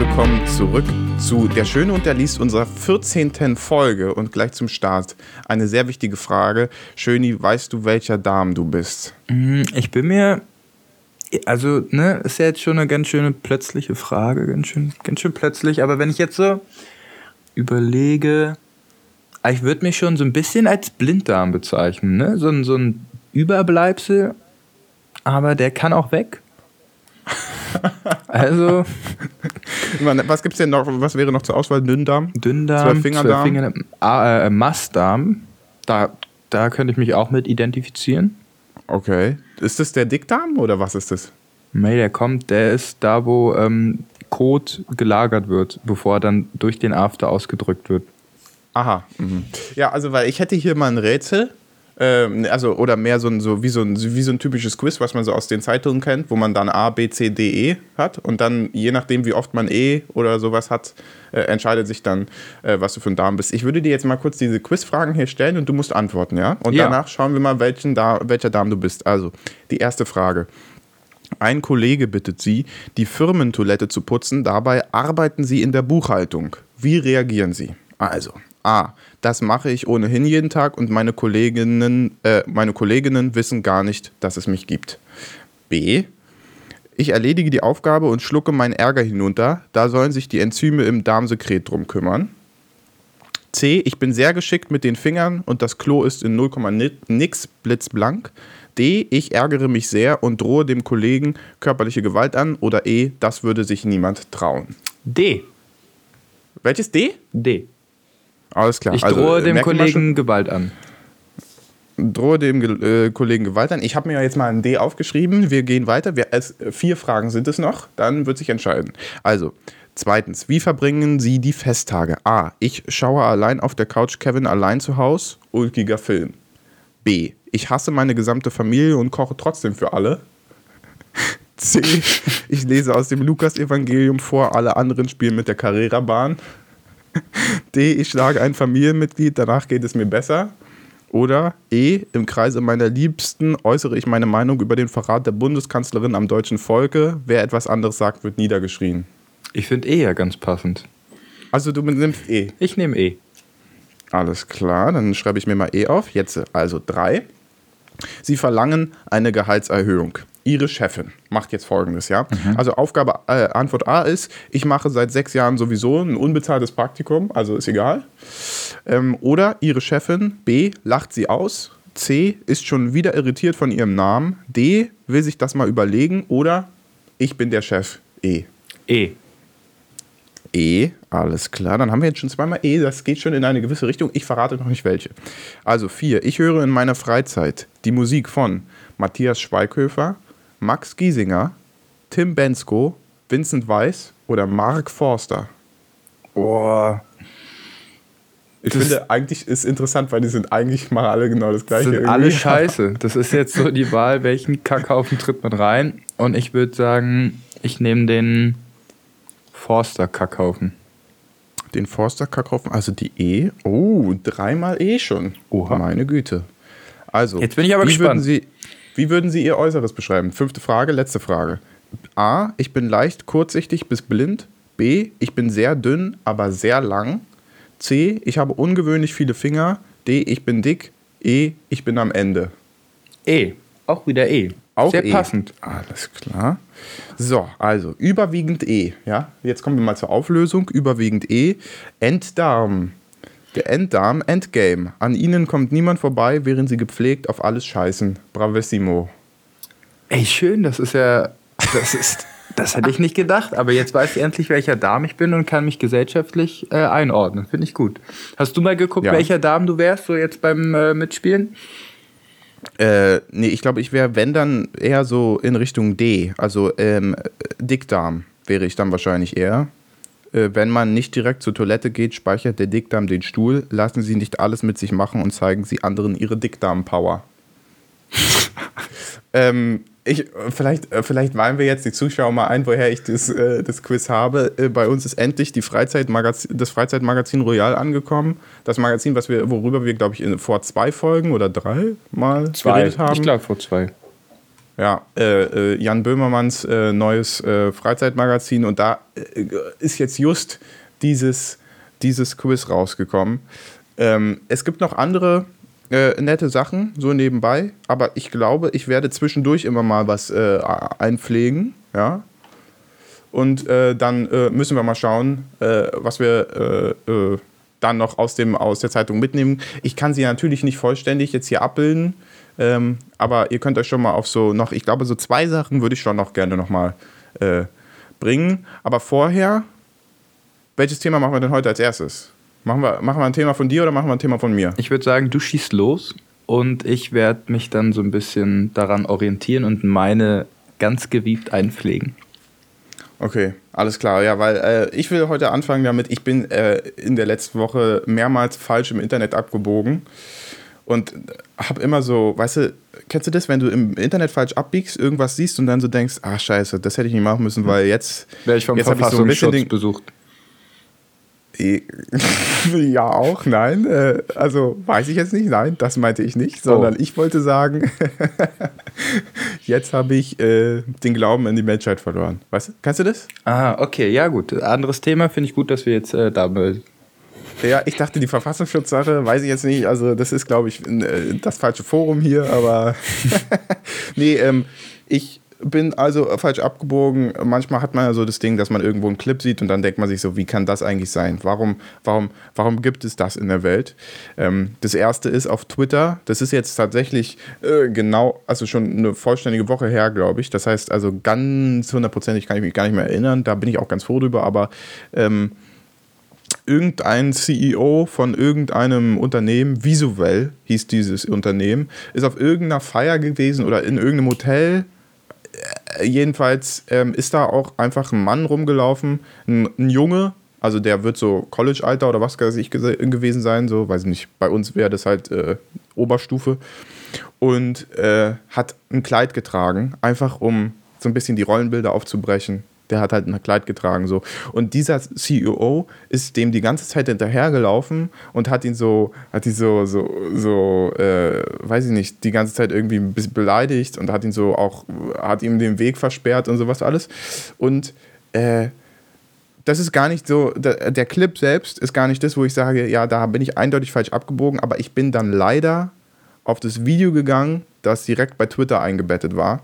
willkommen zurück zu Der Schöne und der Liest unserer 14. Folge und gleich zum Start. Eine sehr wichtige Frage. Schöni, weißt du, welcher Darm du bist? Mm, ich bin mir. Also, ne, ist ja jetzt schon eine ganz schöne plötzliche Frage, ganz schön, ganz schön plötzlich. Aber wenn ich jetzt so überlege, ah, ich würde mich schon so ein bisschen als Blinddarm bezeichnen, ne? So ein, so ein Überbleibsel, aber der kann auch weg. Also. Was gibt's denn noch? Was wäre noch zur Auswahl? Dünndarm? Dünndarm, Zwölffingerdarm, Finger, ah, äh, Mastdarm. Da, da könnte ich mich auch mit identifizieren. Okay. Ist das der Dickdarm oder was ist das? Nee, der kommt, der ist da, wo ähm, Kot gelagert wird, bevor er dann durch den After ausgedrückt wird. Aha. Mhm. Ja, also weil ich hätte hier mal ein Rätsel ähm, also oder mehr so, ein, so, wie so ein wie so ein typisches Quiz, was man so aus den Zeitungen kennt, wo man dann A, B, C, D, E hat und dann je nachdem, wie oft man E oder sowas hat, äh, entscheidet sich dann, äh, was du für ein Darm bist. Ich würde dir jetzt mal kurz diese Quizfragen hier stellen und du musst antworten, ja? Und ja. danach schauen wir mal, welchen Dar welcher Darm du bist. Also, die erste Frage. Ein Kollege bittet Sie, die Firmentoilette zu putzen, dabei arbeiten Sie in der Buchhaltung. Wie reagieren Sie? Also, A. Das mache ich ohnehin jeden Tag und meine Kolleginnen, äh, meine Kolleginnen wissen gar nicht, dass es mich gibt. B. Ich erledige die Aufgabe und schlucke meinen Ärger hinunter. Da sollen sich die Enzyme im Darmsekret drum kümmern. C. Ich bin sehr geschickt mit den Fingern und das Klo ist in 0, nix blitzblank. D. Ich ärgere mich sehr und drohe dem Kollegen körperliche Gewalt an. Oder E. Das würde sich niemand trauen. D. Welches D? D. Alles klar. Ich also, drohe dem Kollegen Gewalt an. Drohe dem äh, Kollegen Gewalt an. Ich habe mir ja jetzt mal ein D aufgeschrieben. Wir gehen weiter. Wir, es, vier Fragen sind es noch. Dann wird sich entscheiden. Also, zweitens. Wie verbringen Sie die Festtage? A. Ich schaue allein auf der Couch Kevin allein zu Hause. Ulkiger Film. B. Ich hasse meine gesamte Familie und koche trotzdem für alle. C. Ich lese aus dem Lukas-Evangelium vor, alle anderen spielen mit der Carrera-Bahn. D, ich schlage ein Familienmitglied, danach geht es mir besser. Oder E, im Kreise meiner Liebsten äußere ich meine Meinung über den Verrat der Bundeskanzlerin am deutschen Volke. Wer etwas anderes sagt, wird niedergeschrien. Ich finde E ja ganz passend. Also du nimmst E. Ich nehme E. Alles klar, dann schreibe ich mir mal E auf. Jetzt also 3. Sie verlangen eine Gehaltserhöhung. Ihre Chefin macht jetzt folgendes, ja. Mhm. Also Aufgabe, äh, Antwort A ist, ich mache seit sechs Jahren sowieso ein unbezahltes Praktikum, also ist egal. Ähm, oder Ihre Chefin, B, lacht sie aus. C, ist schon wieder irritiert von ihrem Namen. D, will sich das mal überlegen. Oder ich bin der Chef. E. E. E, alles klar. Dann haben wir jetzt schon zweimal E. Das geht schon in eine gewisse Richtung. Ich verrate noch nicht welche. Also vier. Ich höre in meiner Freizeit die Musik von Matthias Schweighöfer, Max Giesinger, Tim Bensko, Vincent Weiss oder Mark Forster? Boah. Ich das finde, eigentlich ist interessant, weil die sind eigentlich mal alle genau das gleiche. Sind irgendwie. alle scheiße. Das ist jetzt so die Wahl, welchen Kackhaufen tritt man rein. Und ich würde sagen, ich nehme den Forster-Kackhaufen. Den Forster-Kackhaufen, also die E. Oh, dreimal E schon. Oha. Meine Güte. Also, jetzt bin ich aber wie gespannt. Würden Sie, wie würden Sie Ihr Äußeres beschreiben? Fünfte Frage, letzte Frage. A. Ich bin leicht kurzsichtig bis blind. B. Ich bin sehr dünn, aber sehr lang. C. Ich habe ungewöhnlich viele Finger. D. Ich bin dick. E. Ich bin am Ende. E. Auch wieder E. Auch Sehr e. passend. Alles klar. So, also überwiegend E. Ja, jetzt kommen wir mal zur Auflösung. Überwiegend E. Enddarm. Der Enddarm, Endgame. An ihnen kommt niemand vorbei, während sie gepflegt auf alles scheißen. Bravissimo. Ey, schön, das ist ja. Das ist. Das hätte ich nicht gedacht, aber jetzt weiß ich endlich, welcher Darm ich bin und kann mich gesellschaftlich äh, einordnen. Finde ich gut. Hast du mal geguckt, ja. welcher Darm du wärst, so jetzt beim äh, Mitspielen? Äh, nee, ich glaube, ich wäre, wenn dann eher so in Richtung D. Also ähm, Dickdarm wäre ich dann wahrscheinlich eher. Äh, wenn man nicht direkt zur Toilette geht, speichert der Dickdarm den Stuhl. Lassen Sie nicht alles mit sich machen und zeigen Sie anderen Ihre Dickdarm-Power. ähm, ich, vielleicht, äh, vielleicht weihen wir jetzt die Zuschauer mal ein, woher ich das, äh, das Quiz habe. Äh, bei uns ist endlich die Freizeitmagazin, das Freizeitmagazin Royal angekommen. Das Magazin, was wir, worüber wir, glaube ich, in, vor zwei Folgen oder drei mal zwei. geredet haben. Ich glaube, vor zwei. Ja, äh, äh, Jan Böhmermanns äh, neues äh, Freizeitmagazin und da äh, ist jetzt just dieses, dieses Quiz rausgekommen. Ähm, es gibt noch andere äh, nette Sachen, so nebenbei, aber ich glaube, ich werde zwischendurch immer mal was einpflegen, ja. Und dann müssen wir mal schauen, was wir dann noch aus, dem, aus der Zeitung mitnehmen. Ich kann sie natürlich nicht vollständig jetzt hier abbilden, ähm, aber ihr könnt euch schon mal auf so noch, ich glaube, so zwei Sachen würde ich schon noch gerne nochmal äh, bringen. Aber vorher, welches Thema machen wir denn heute als erstes? Machen wir, machen wir ein Thema von dir oder machen wir ein Thema von mir? Ich würde sagen, du schießt los und ich werde mich dann so ein bisschen daran orientieren und meine ganz gewiebt einpflegen. Okay, alles klar. Ja, weil äh, ich will heute anfangen damit, ich bin äh, in der letzten Woche mehrmals falsch im Internet abgebogen und habe immer so, weißt du, kennst du das, wenn du im Internet falsch abbiegst, irgendwas siehst und dann so denkst, ach scheiße, das hätte ich nicht machen müssen, weil jetzt... Wäre ich vom jetzt Verfassungsschutz so besucht. Ja, auch, nein. Äh, also weiß ich jetzt nicht, nein, das meinte ich nicht, sondern oh. ich wollte sagen, jetzt habe ich äh, den Glauben in die Menschheit verloren. Weißt du, kannst du das? Ah, okay, ja gut. Anderes Thema, finde ich gut, dass wir jetzt äh, damit. Ja, ich dachte, die Verfassungsschutzsache, weiß ich jetzt nicht. Also, das ist, glaube ich, äh, das falsche Forum hier, aber. nee, ähm, ich bin also falsch abgebogen. Manchmal hat man ja so das Ding, dass man irgendwo einen Clip sieht und dann denkt man sich so, wie kann das eigentlich sein? Warum, warum, warum gibt es das in der Welt? Ähm, das erste ist auf Twitter. Das ist jetzt tatsächlich äh, genau, also schon eine vollständige Woche her, glaube ich. Das heißt also ganz hundertprozentig kann ich mich gar nicht mehr erinnern. Da bin ich auch ganz froh drüber, aber ähm, irgendein CEO von irgendeinem Unternehmen, Visuell hieß dieses Unternehmen, ist auf irgendeiner Feier gewesen oder in irgendeinem Hotel äh, jedenfalls ähm, ist da auch einfach ein Mann rumgelaufen, ein, ein Junge, also der wird so College-Alter oder was weiß ich gewesen sein, so, weiß ich nicht, bei uns wäre das halt äh, Oberstufe. Und äh, hat ein Kleid getragen, einfach um so ein bisschen die Rollenbilder aufzubrechen der hat halt ein Kleid getragen so. Und dieser CEO ist dem die ganze Zeit hinterhergelaufen und hat ihn so, hat ihn so, so, so, äh, weiß ich nicht, die ganze Zeit irgendwie ein bisschen beleidigt und hat ihn so auch, hat ihm den Weg versperrt und sowas alles. Und äh, das ist gar nicht so, der, der Clip selbst ist gar nicht das, wo ich sage, ja, da bin ich eindeutig falsch abgebogen, aber ich bin dann leider auf das Video gegangen, das direkt bei Twitter eingebettet war.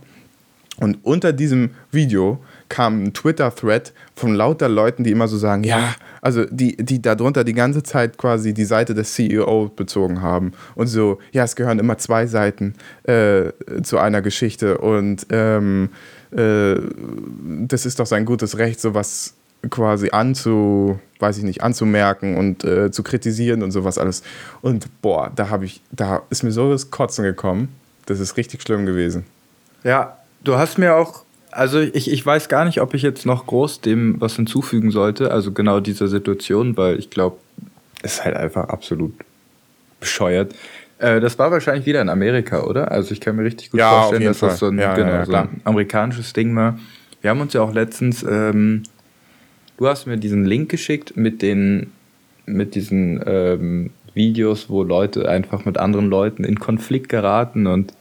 Und unter diesem Video kam ein Twitter-Thread von lauter Leuten, die immer so sagen, ja, also die, die darunter die ganze Zeit quasi die Seite des CEO bezogen haben. Und so, ja, es gehören immer zwei Seiten äh, zu einer Geschichte und ähm, äh, das ist doch sein gutes Recht, sowas quasi anzu, weiß ich nicht, anzumerken und äh, zu kritisieren und sowas alles. Und boah, da habe ich, da ist mir so das Kotzen gekommen. Das ist richtig schlimm gewesen. Ja, du hast mir auch also ich, ich weiß gar nicht, ob ich jetzt noch groß dem was hinzufügen sollte, also genau dieser Situation, weil ich glaube, es ist halt einfach absolut bescheuert. Äh, das war wahrscheinlich wieder in Amerika, oder? Also ich kann mir richtig gut ja, vorstellen, dass Fall. das so ein, ja, genau, ja, so ein amerikanisches Ding war. Wir haben uns ja auch letztens, ähm, du hast mir diesen Link geschickt mit den, mit diesen ähm, Videos, wo Leute einfach mit anderen Leuten in Konflikt geraten und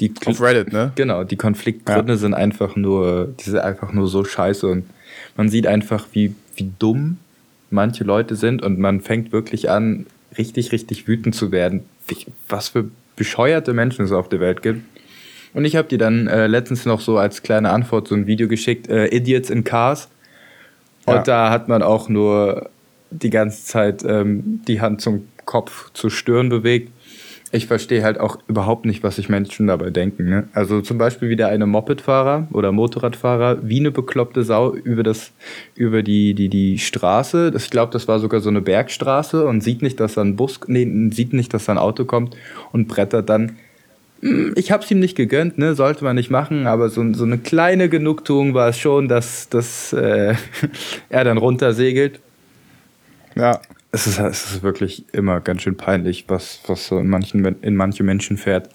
die Auf Reddit, ne? Genau, die Konfliktgründe ja. sind einfach nur, die sind einfach nur so scheiße und man sieht einfach, wie, wie dumm manche Leute sind und man fängt wirklich an, richtig, richtig wütend zu werden, was für bescheuerte Menschen es auf der Welt gibt. Und ich habe dir dann äh, letztens noch so als kleine Antwort so ein Video geschickt, äh, Idiots in Cars. Und ja. da hat man auch nur die ganze Zeit ähm, die Hand zum Kopf zur Stirn bewegt ich verstehe halt auch überhaupt nicht, was sich Menschen dabei denken. Ne? Also zum Beispiel wie der eine Mopedfahrer oder Motorradfahrer wie eine bekloppte Sau über, das, über die, die, die Straße. Ich glaube, das war sogar so eine Bergstraße und sieht nicht, dass da ein Bus, nee, sieht nicht, dass da ein Auto kommt und brettert dann. Hm, ich habe es ihm nicht gegönnt, ne? sollte man nicht machen, aber so, so eine kleine Genugtuung war es schon, dass, dass äh, er dann runtersegelt. Ja es ist, es ist wirklich immer ganz schön peinlich, was, was so in, manchen, in manche Menschen fährt.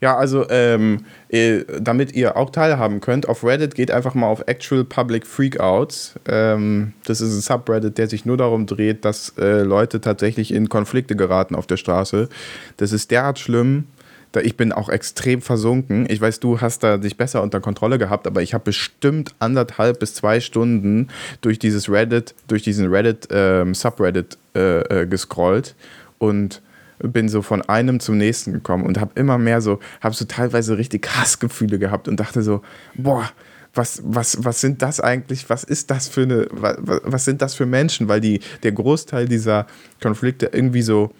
Ja, also ähm, äh, damit ihr auch teilhaben könnt, auf Reddit geht einfach mal auf Actual Public Freakouts. Ähm, das ist ein Subreddit, der sich nur darum dreht, dass äh, Leute tatsächlich in Konflikte geraten auf der Straße. Das ist derart schlimm, ich bin auch extrem versunken. Ich weiß, du hast da dich besser unter Kontrolle gehabt, aber ich habe bestimmt anderthalb bis zwei Stunden durch dieses Reddit, durch diesen Reddit, ähm, Subreddit äh, äh, gescrollt und bin so von einem zum nächsten gekommen und habe immer mehr so, habe so teilweise richtig Hassgefühle gehabt und dachte so, boah, was, was, was sind das eigentlich, was ist das für eine, was, was sind das für Menschen? Weil die, der Großteil dieser Konflikte irgendwie so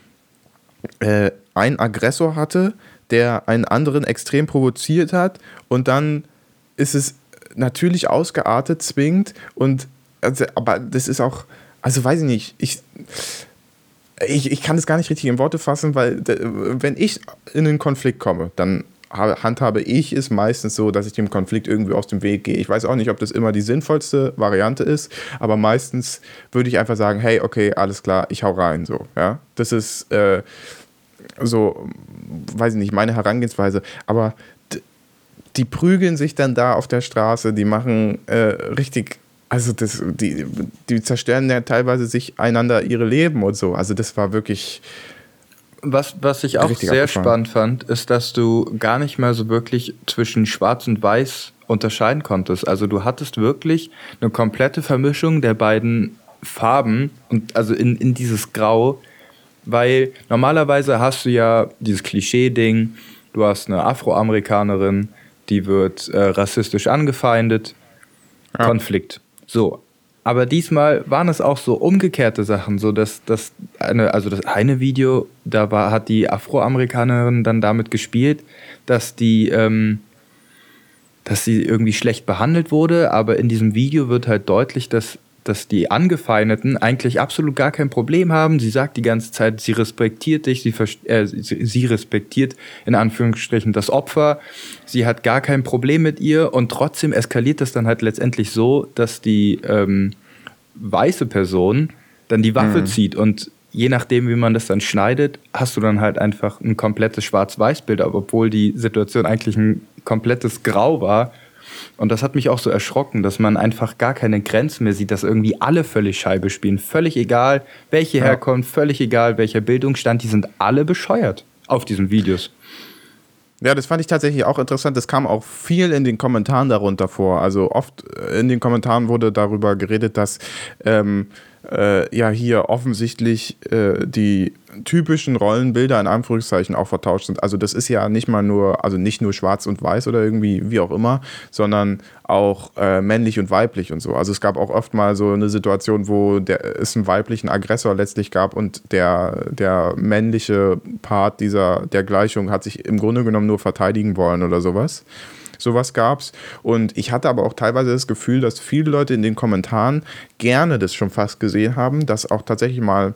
äh, einen Aggressor hatte, der einen anderen extrem provoziert hat und dann ist es natürlich ausgeartet, zwingend und also, aber das ist auch, also weiß ich nicht, ich, ich, ich kann es gar nicht richtig in Worte fassen, weil wenn ich in einen Konflikt komme, dann handhabe ich es meistens so, dass ich dem Konflikt irgendwie aus dem Weg gehe. Ich weiß auch nicht, ob das immer die sinnvollste Variante ist, aber meistens würde ich einfach sagen, hey, okay, alles klar, ich hau rein, so, ja. Das ist äh, so, weiß ich nicht, meine Herangehensweise, aber die prügeln sich dann da auf der Straße, die machen äh, richtig also das, die, die zerstören ja teilweise sich einander ihre Leben und so. Also das war wirklich. Was, was ich auch sehr abgefahren. spannend fand, ist, dass du gar nicht mehr so wirklich zwischen Schwarz und Weiß unterscheiden konntest. Also du hattest wirklich eine komplette Vermischung der beiden Farben und also in, in dieses Grau, weil normalerweise hast du ja dieses Klischee-Ding, du hast eine Afroamerikanerin, die wird äh, rassistisch angefeindet, ja. Konflikt. So. Aber diesmal waren es auch so umgekehrte Sachen, so dass das eine, also das eine Video, da war, hat die Afroamerikanerin dann damit gespielt, dass die, ähm, dass sie irgendwie schlecht behandelt wurde, aber in diesem Video wird halt deutlich, dass dass die Angefeindeten eigentlich absolut gar kein Problem haben. Sie sagt die ganze Zeit, sie respektiert dich, sie, äh, sie respektiert in Anführungsstrichen das Opfer. Sie hat gar kein Problem mit ihr und trotzdem eskaliert das dann halt letztendlich so, dass die ähm, weiße Person dann die Waffe mhm. zieht und je nachdem, wie man das dann schneidet, hast du dann halt einfach ein komplettes Schwarz-Weiß-Bild, obwohl die Situation eigentlich ein komplettes Grau war und das hat mich auch so erschrocken, dass man einfach gar keine Grenzen mehr sieht, dass irgendwie alle völlig Scheibe spielen. Völlig egal, welche ja. herkommt, völlig egal, welcher Bildungsstand, die sind alle bescheuert auf diesen Videos. Ja, das fand ich tatsächlich auch interessant. Das kam auch viel in den Kommentaren darunter vor. Also oft in den Kommentaren wurde darüber geredet, dass ähm, äh, ja hier offensichtlich äh, die typischen Rollenbilder in Anführungszeichen auch vertauscht sind. Also das ist ja nicht mal nur, also nicht nur schwarz und weiß oder irgendwie wie auch immer, sondern auch äh, männlich und weiblich und so. Also es gab auch oft mal so eine Situation, wo der, es einen weiblichen Aggressor letztlich gab und der, der männliche Part dieser der Gleichung hat sich im Grunde genommen nur verteidigen wollen oder sowas. Sowas gab es. Und ich hatte aber auch teilweise das Gefühl, dass viele Leute in den Kommentaren gerne das schon fast gesehen haben, dass auch tatsächlich mal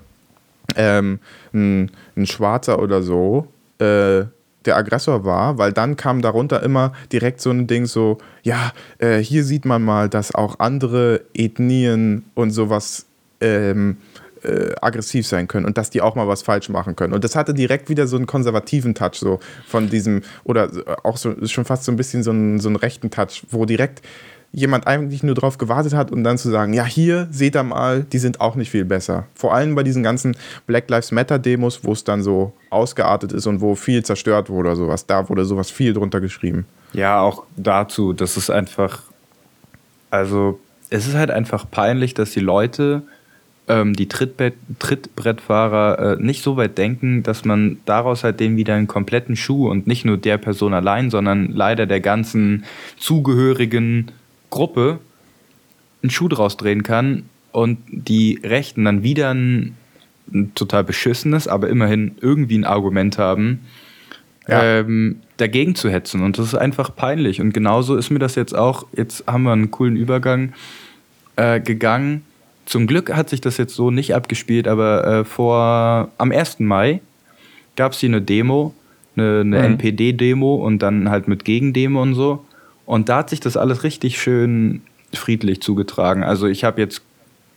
ähm, ein, ein Schwarzer oder so äh, der Aggressor war, weil dann kam darunter immer direkt so ein Ding so, ja, äh, hier sieht man mal, dass auch andere Ethnien und sowas ähm, äh, aggressiv sein können und dass die auch mal was falsch machen können. Und das hatte direkt wieder so einen konservativen Touch, so von diesem, oder auch so schon fast so ein bisschen so einen, so einen rechten Touch, wo direkt jemand eigentlich nur drauf gewartet hat und dann zu sagen, ja, hier seht ihr mal, die sind auch nicht viel besser. Vor allem bei diesen ganzen Black Lives Matter Demos, wo es dann so ausgeartet ist und wo viel zerstört wurde oder sowas, da wurde sowas viel drunter geschrieben. Ja, auch dazu, das ist einfach, also es ist halt einfach peinlich, dass die Leute ähm, die Trittbrett, Trittbrettfahrer äh, nicht so weit denken, dass man daraus halt denen wieder einen kompletten Schuh und nicht nur der Person allein, sondern leider der ganzen zugehörigen Gruppe einen Schuh draus drehen kann und die Rechten dann wieder ein, ein total beschissenes, aber immerhin irgendwie ein Argument haben, ja. ähm, dagegen zu hetzen. Und das ist einfach peinlich. Und genauso ist mir das jetzt auch, jetzt haben wir einen coolen Übergang äh, gegangen zum Glück hat sich das jetzt so nicht abgespielt, aber äh, vor am 1. Mai gab es hier eine Demo, eine, eine mhm. NPD-Demo und dann halt mit Gegendemo und so. Und da hat sich das alles richtig schön friedlich zugetragen. Also ich habe jetzt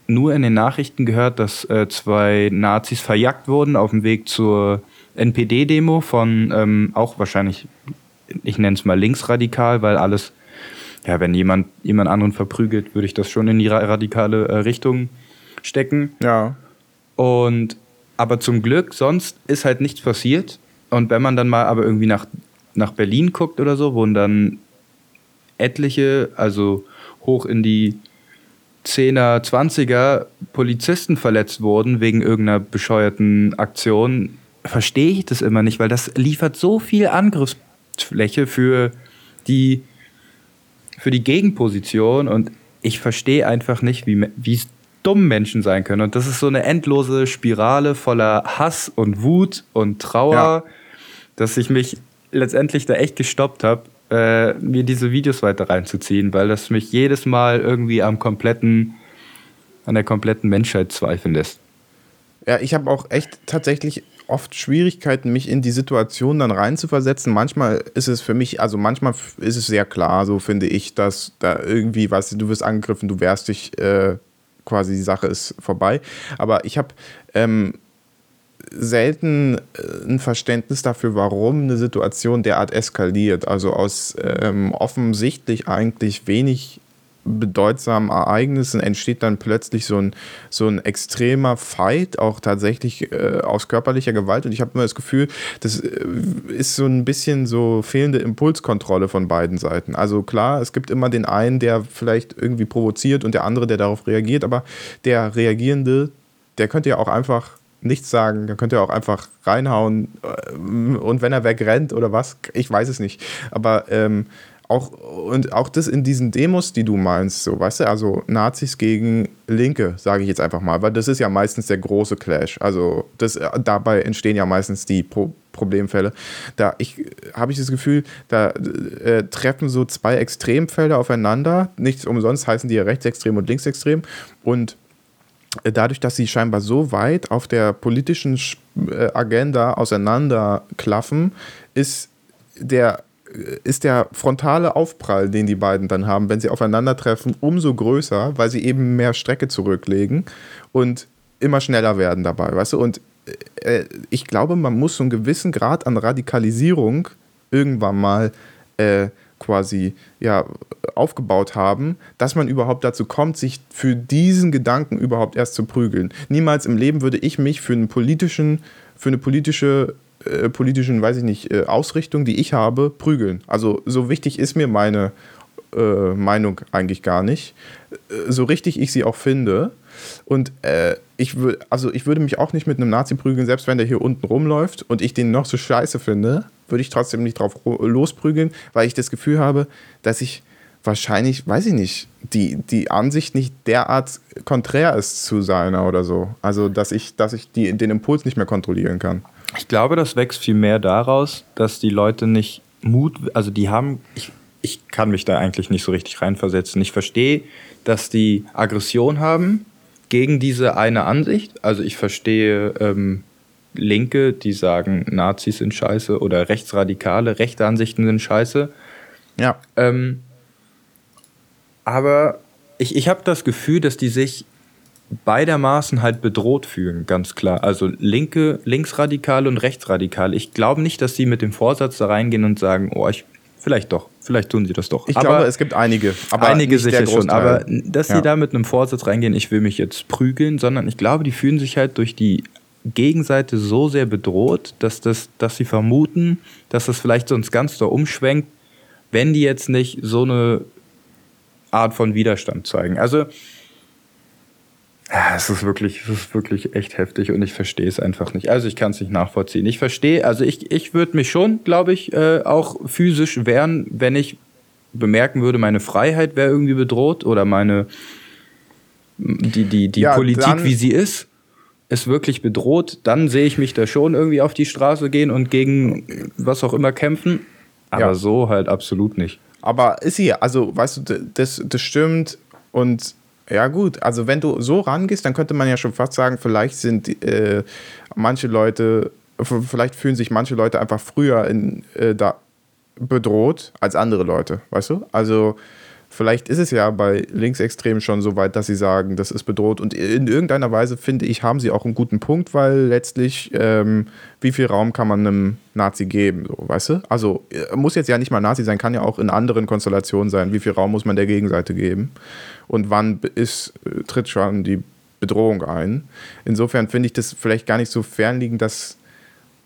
nur in den Nachrichten gehört, dass äh, zwei Nazis verjagt wurden auf dem Weg zur NPD-Demo von ähm, auch wahrscheinlich, ich nenne es mal linksradikal, weil alles ja, wenn jemand jemand anderen verprügelt, würde ich das schon in die radikale äh, Richtung stecken. Ja. Und aber zum Glück, sonst ist halt nichts passiert. Und wenn man dann mal aber irgendwie nach, nach Berlin guckt oder so, wo dann etliche, also hoch in die 10er, 20er Polizisten verletzt wurden wegen irgendeiner bescheuerten Aktion, verstehe ich das immer nicht, weil das liefert so viel Angriffsfläche für die, für die Gegenposition und ich verstehe einfach nicht, wie, wie dumm Menschen sein können. Und das ist so eine endlose Spirale voller Hass und Wut und Trauer, ja. dass ich mich letztendlich da echt gestoppt habe, äh, mir diese Videos weiter reinzuziehen, weil das mich jedes Mal irgendwie am kompletten, an der kompletten Menschheit zweifeln lässt. Ja, ich habe auch echt tatsächlich oft Schwierigkeiten, mich in die Situation dann reinzuversetzen. Manchmal ist es für mich, also manchmal ist es sehr klar, so finde ich, dass da irgendwie, weißt du, du wirst angegriffen, du wehrst dich, äh, quasi die Sache ist vorbei. Aber ich habe ähm, selten äh, ein Verständnis dafür, warum eine Situation derart eskaliert. Also aus ähm, offensichtlich eigentlich wenig bedeutsamen Ereignissen entsteht dann plötzlich so ein, so ein extremer Fight, auch tatsächlich äh, aus körperlicher Gewalt. Und ich habe immer das Gefühl, das äh, ist so ein bisschen so fehlende Impulskontrolle von beiden Seiten. Also klar, es gibt immer den einen, der vielleicht irgendwie provoziert und der andere, der darauf reagiert, aber der Reagierende, der könnte ja auch einfach nichts sagen, der könnte ja auch einfach reinhauen äh, und wenn er wegrennt oder was, ich weiß es nicht. Aber ähm, auch, und auch das in diesen Demos, die du meinst, so, weißt du, also Nazis gegen Linke, sage ich jetzt einfach mal, weil das ist ja meistens der große Clash. Also das, dabei entstehen ja meistens die Pro Problemfälle. Da ich habe ich das Gefühl, da äh, treffen so zwei Extremfelder aufeinander. Nichts umsonst heißen die ja rechtsextrem und linksextrem. Und äh, dadurch, dass sie scheinbar so weit auf der politischen äh, Agenda auseinanderklaffen, ist der ist der frontale Aufprall, den die beiden dann haben, wenn sie aufeinandertreffen, umso größer, weil sie eben mehr Strecke zurücklegen und immer schneller werden dabei, weißt du? Und äh, ich glaube, man muss so einen gewissen Grad an Radikalisierung irgendwann mal äh, quasi ja, aufgebaut haben, dass man überhaupt dazu kommt, sich für diesen Gedanken überhaupt erst zu prügeln. Niemals im Leben würde ich mich für einen politischen, für eine politische äh, politischen, weiß ich nicht, äh, Ausrichtung, die ich habe, prügeln. Also so wichtig ist mir meine äh, Meinung eigentlich gar nicht. Äh, so richtig ich sie auch finde. Und ich würde, also ich würde mich auch nicht mit einem Nazi prügeln, selbst wenn der hier unten rumläuft und ich den noch so scheiße finde, würde ich trotzdem nicht drauf losprügeln, weil ich das Gefühl habe, dass ich wahrscheinlich, weiß ich nicht, die, die Ansicht nicht derart konträr ist zu seiner oder so. Also, dass ich, dass ich die, den Impuls nicht mehr kontrollieren kann. Ich glaube, das wächst viel mehr daraus, dass die Leute nicht Mut, also die haben, ich, ich kann mich da eigentlich nicht so richtig reinversetzen. Ich verstehe, dass die Aggression haben gegen diese eine Ansicht. Also ich verstehe ähm, Linke, die sagen, Nazis sind scheiße oder Rechtsradikale, rechte Ansichten sind scheiße. Ja. Ähm, aber ich, ich habe das Gefühl, dass die sich beidermaßen halt bedroht fühlen, ganz klar. Also linke, linksradikale und rechtsradikale. Ich glaube nicht, dass sie mit dem Vorsatz da reingehen und sagen, oh, ich, vielleicht doch, vielleicht tun sie das doch. Ich aber glaube, es gibt einige. Aber einige sicher schon. Aber dass ja. sie da mit einem Vorsatz reingehen, ich will mich jetzt prügeln, sondern ich glaube, die fühlen sich halt durch die Gegenseite so sehr bedroht, dass, das, dass sie vermuten, dass das vielleicht sonst ganz da umschwenkt, wenn die jetzt nicht so eine Art von Widerstand zeigen. Also ja, es ist wirklich, es ist wirklich echt heftig und ich verstehe es einfach nicht. Also ich kann es nicht nachvollziehen. Ich verstehe, also ich, ich würde mich schon, glaube ich, äh, auch physisch wehren, wenn ich bemerken würde, meine Freiheit wäre irgendwie bedroht oder meine die, die, die ja, Politik, wie sie ist, ist wirklich bedroht, dann sehe ich mich da schon irgendwie auf die Straße gehen und gegen was auch immer kämpfen. Aber ja. so halt absolut nicht. Aber ist sie, also weißt du, das, das stimmt und ja, gut. Also, wenn du so rangehst, dann könnte man ja schon fast sagen, vielleicht sind äh, manche Leute, vielleicht fühlen sich manche Leute einfach früher in, äh, da bedroht als andere Leute, weißt du? Also, vielleicht ist es ja bei Linksextremen schon so weit, dass sie sagen, das ist bedroht. Und in irgendeiner Weise, finde ich, haben sie auch einen guten Punkt, weil letztlich, ähm, wie viel Raum kann man einem Nazi geben, so, weißt du? Also, äh, muss jetzt ja nicht mal Nazi sein, kann ja auch in anderen Konstellationen sein. Wie viel Raum muss man der Gegenseite geben? und wann ist, äh, tritt schon die Bedrohung ein. Insofern finde ich das vielleicht gar nicht so fernliegend, dass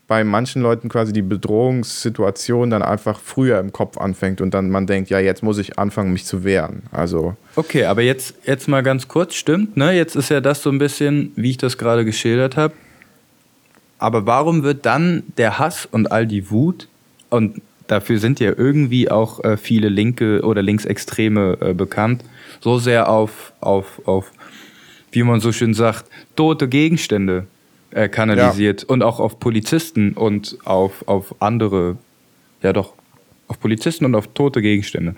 bei manchen Leuten quasi die Bedrohungssituation dann einfach früher im Kopf anfängt und dann man denkt, ja, jetzt muss ich anfangen, mich zu wehren. Also. Okay, aber jetzt, jetzt mal ganz kurz, stimmt, ne? Jetzt ist ja das so ein bisschen, wie ich das gerade geschildert habe. Aber warum wird dann der Hass und all die Wut, und dafür sind ja irgendwie auch äh, viele Linke oder Linksextreme äh, bekannt, so sehr auf, auf, auf, wie man so schön sagt, tote Gegenstände äh, kanalisiert ja. und auch auf Polizisten und auf, auf andere, ja doch, auf Polizisten und auf tote Gegenstände.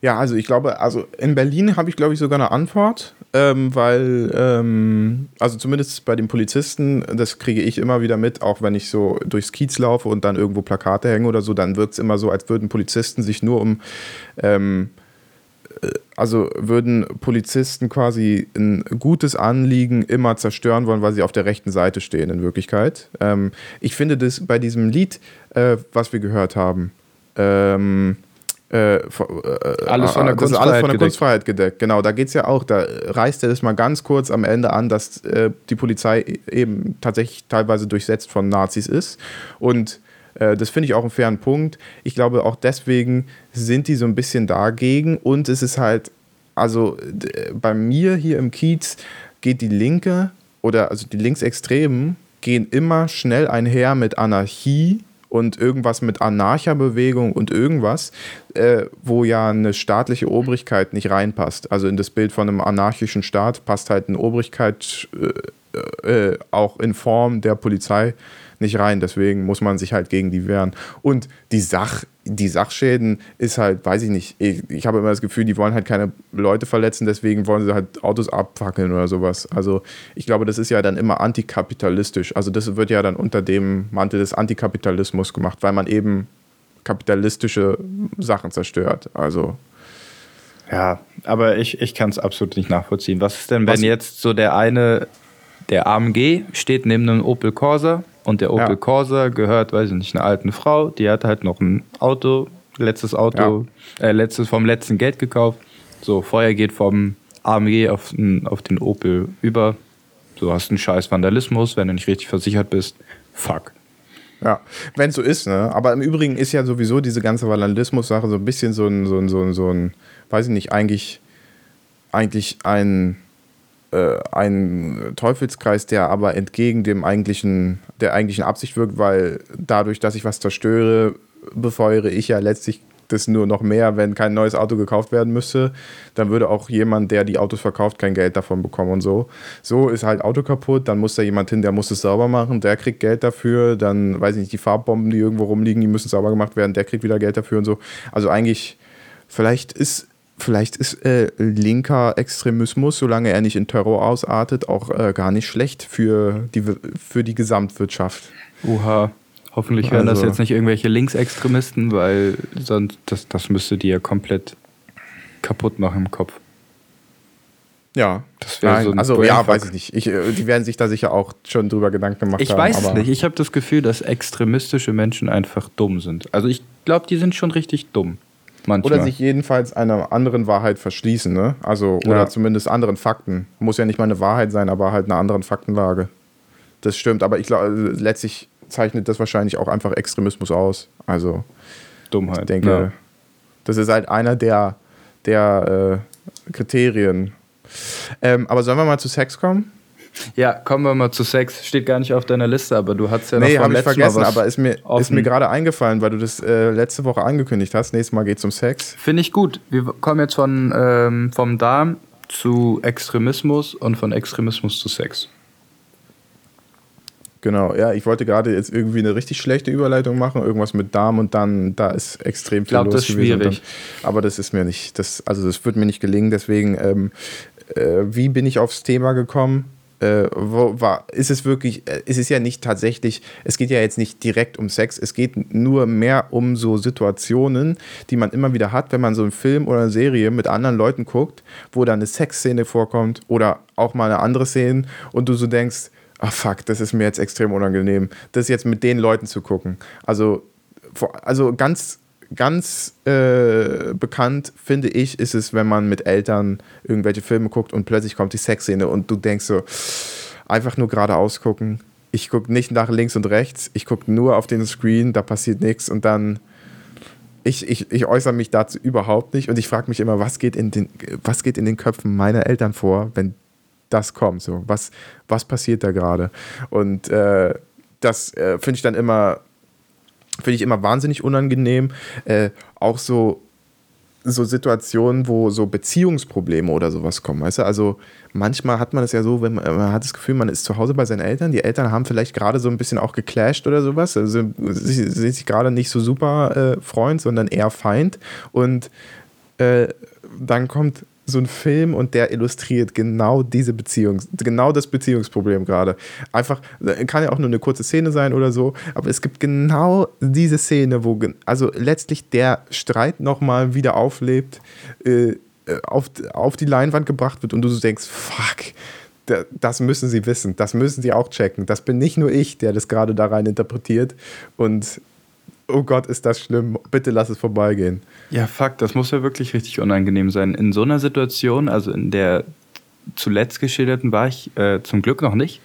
Ja, also ich glaube, also in Berlin habe ich, glaube ich, sogar eine Antwort, ähm, weil, ähm, also zumindest bei den Polizisten, das kriege ich immer wieder mit, auch wenn ich so durchs Kiez laufe und dann irgendwo Plakate hänge oder so, dann wirkt es immer so, als würden Polizisten sich nur um ähm, also würden Polizisten quasi ein gutes Anliegen immer zerstören wollen, weil sie auf der rechten Seite stehen in Wirklichkeit. Ähm, ich finde das bei diesem Lied, äh, was wir gehört haben, ähm, äh, äh, alles von der, Kunstfreiheit, alles von der Kunstfreiheit gedeckt. Genau, da geht es ja auch, da reißt er das mal ganz kurz am Ende an, dass äh, die Polizei eben tatsächlich teilweise durchsetzt von Nazis ist. Und äh, das finde ich auch einen fairen Punkt. Ich glaube, auch deswegen sind die so ein bisschen dagegen. Und es ist halt, also bei mir hier im Kiez geht die Linke oder also die Linksextremen gehen immer schnell einher mit Anarchie und irgendwas mit Anarcha-Bewegung und irgendwas, äh, wo ja eine staatliche Obrigkeit nicht reinpasst. Also in das Bild von einem anarchischen Staat passt halt eine Obrigkeit äh, äh, auch in Form der Polizei nicht rein. Deswegen muss man sich halt gegen die wehren. Und die, Sach, die Sachschäden ist halt, weiß ich nicht, ich, ich habe immer das Gefühl, die wollen halt keine Leute verletzen, deswegen wollen sie halt Autos abfackeln oder sowas. Also ich glaube, das ist ja dann immer antikapitalistisch. Also das wird ja dann unter dem Mantel des Antikapitalismus gemacht, weil man eben kapitalistische Sachen zerstört. Also. Ja, aber ich, ich kann es absolut nicht nachvollziehen. Was ist denn, wenn Was? jetzt so der eine, der AMG steht neben einem Opel Corsa und der Opel ja. Corsa gehört, weiß ich nicht, einer alten Frau, die hat halt noch ein Auto, letztes Auto, ja. äh, letztes vom letzten Geld gekauft. So, Feuer geht vom AMG auf, auf den Opel über. Du hast einen scheiß Vandalismus, wenn du nicht richtig versichert bist. Fuck. Ja, wenn es so ist, ne? Aber im Übrigen ist ja sowieso diese ganze Vandalismus-Sache so ein bisschen so ein, so ein, so ein, so ein, weiß ich nicht, eigentlich, eigentlich ein äh, ein Teufelskreis, der aber entgegen dem eigentlichen, der eigentlichen Absicht wirkt, weil dadurch, dass ich was zerstöre, befeuere ich ja letztlich das nur noch mehr, wenn kein neues Auto gekauft werden müsste, dann würde auch jemand, der die Autos verkauft, kein Geld davon bekommen und so. So ist halt Auto kaputt, dann muss da jemand hin, der muss es sauber machen, der kriegt Geld dafür, dann weiß ich nicht, die Farbbomben, die irgendwo rumliegen, die müssen sauber gemacht werden, der kriegt wieder Geld dafür und so. Also eigentlich, vielleicht ist vielleicht ist äh, linker Extremismus, solange er nicht in Terror ausartet, auch äh, gar nicht schlecht für die, für die Gesamtwirtschaft. Oha. Hoffentlich wären also. das jetzt nicht irgendwelche Linksextremisten, weil sonst das, das müsste die ja komplett kaputt machen im Kopf. Ja, das wäre so ein Also ja, weiß ich nicht. Ich, äh, die werden sich da sicher auch schon drüber Gedanken gemacht ich haben. Ich weiß es nicht. Ich habe das Gefühl, dass extremistische Menschen einfach dumm sind. Also ich glaube, die sind schon richtig dumm. Manchmal. Oder sich jedenfalls einer anderen Wahrheit verschließen, ne? Also, oder ja. zumindest anderen Fakten. Muss ja nicht mal eine Wahrheit sein, aber halt einer anderen Faktenlage. Das stimmt, aber ich glaube, letztlich zeichnet das wahrscheinlich auch einfach Extremismus aus. Also, Dummheit. Ich denke, ja. das ist halt einer der, der äh, Kriterien. Ähm, aber sollen wir mal zu Sex kommen? Ja, kommen wir mal zu Sex. Steht gar nicht auf deiner Liste, aber du hast ja noch nee, vom letzten ich vergessen, Mal was aber ist mir, ist mir gerade eingefallen, weil du das äh, letzte Woche angekündigt hast. Nächstes Mal geht es um Sex. Finde ich gut. Wir kommen jetzt von, ähm, vom Darm zu Extremismus und von Extremismus zu Sex. Genau, ja, ich wollte gerade jetzt irgendwie eine richtig schlechte Überleitung machen, irgendwas mit Darm und dann, da ist extrem viel ich glaub, los das ist gewesen. Schwierig. Dann, aber das ist mir nicht, das, also das wird mir nicht gelingen, deswegen, ähm, äh, wie bin ich aufs Thema gekommen? Äh, wo, war, ist es wirklich, äh, es ist ja nicht tatsächlich, es geht ja jetzt nicht direkt um Sex, es geht nur mehr um so Situationen, die man immer wieder hat, wenn man so einen Film oder eine Serie mit anderen Leuten guckt, wo dann eine Sexszene vorkommt oder auch mal eine andere Szene und du so denkst, ah fuck, das ist mir jetzt extrem unangenehm, das jetzt mit den Leuten zu gucken. Also, also ganz ganz äh, bekannt, finde ich, ist es, wenn man mit Eltern irgendwelche Filme guckt und plötzlich kommt die Sexszene und du denkst so, einfach nur geradeaus gucken. ich gucke nicht nach links und rechts, ich gucke nur auf den Screen, da passiert nichts und dann ich, ich, ich äußere mich dazu überhaupt nicht und ich frage mich immer, was geht, in den, was geht in den Köpfen meiner Eltern vor, wenn das kommt? So, was, was passiert da gerade? Und äh, das äh, finde ich dann immer, finde ich immer wahnsinnig unangenehm. Äh, auch so so Situationen, wo so Beziehungsprobleme oder sowas kommen, weißt du? Also manchmal hat man es ja so, wenn man, man, hat das Gefühl, man ist zu Hause bei seinen Eltern, die Eltern haben vielleicht gerade so ein bisschen auch geclasht oder sowas, also sie sind sich gerade nicht so super äh, Freund, sondern eher Feind und äh, dann kommt so ein Film und der illustriert genau diese Beziehung, genau das Beziehungsproblem gerade. Einfach, kann ja auch nur eine kurze Szene sein oder so, aber es gibt genau diese Szene, wo also letztlich der Streit nochmal wieder auflebt, äh, auf, auf die Leinwand gebracht wird und du so denkst, fuck, das müssen sie wissen, das müssen sie auch checken. Das bin nicht nur ich, der das gerade da rein interpretiert und oh Gott, ist das schlimm, bitte lass es vorbeigehen. Ja, fuck, das muss ja wirklich richtig unangenehm sein. In so einer Situation, also in der zuletzt geschilderten, war ich äh, zum Glück noch nicht.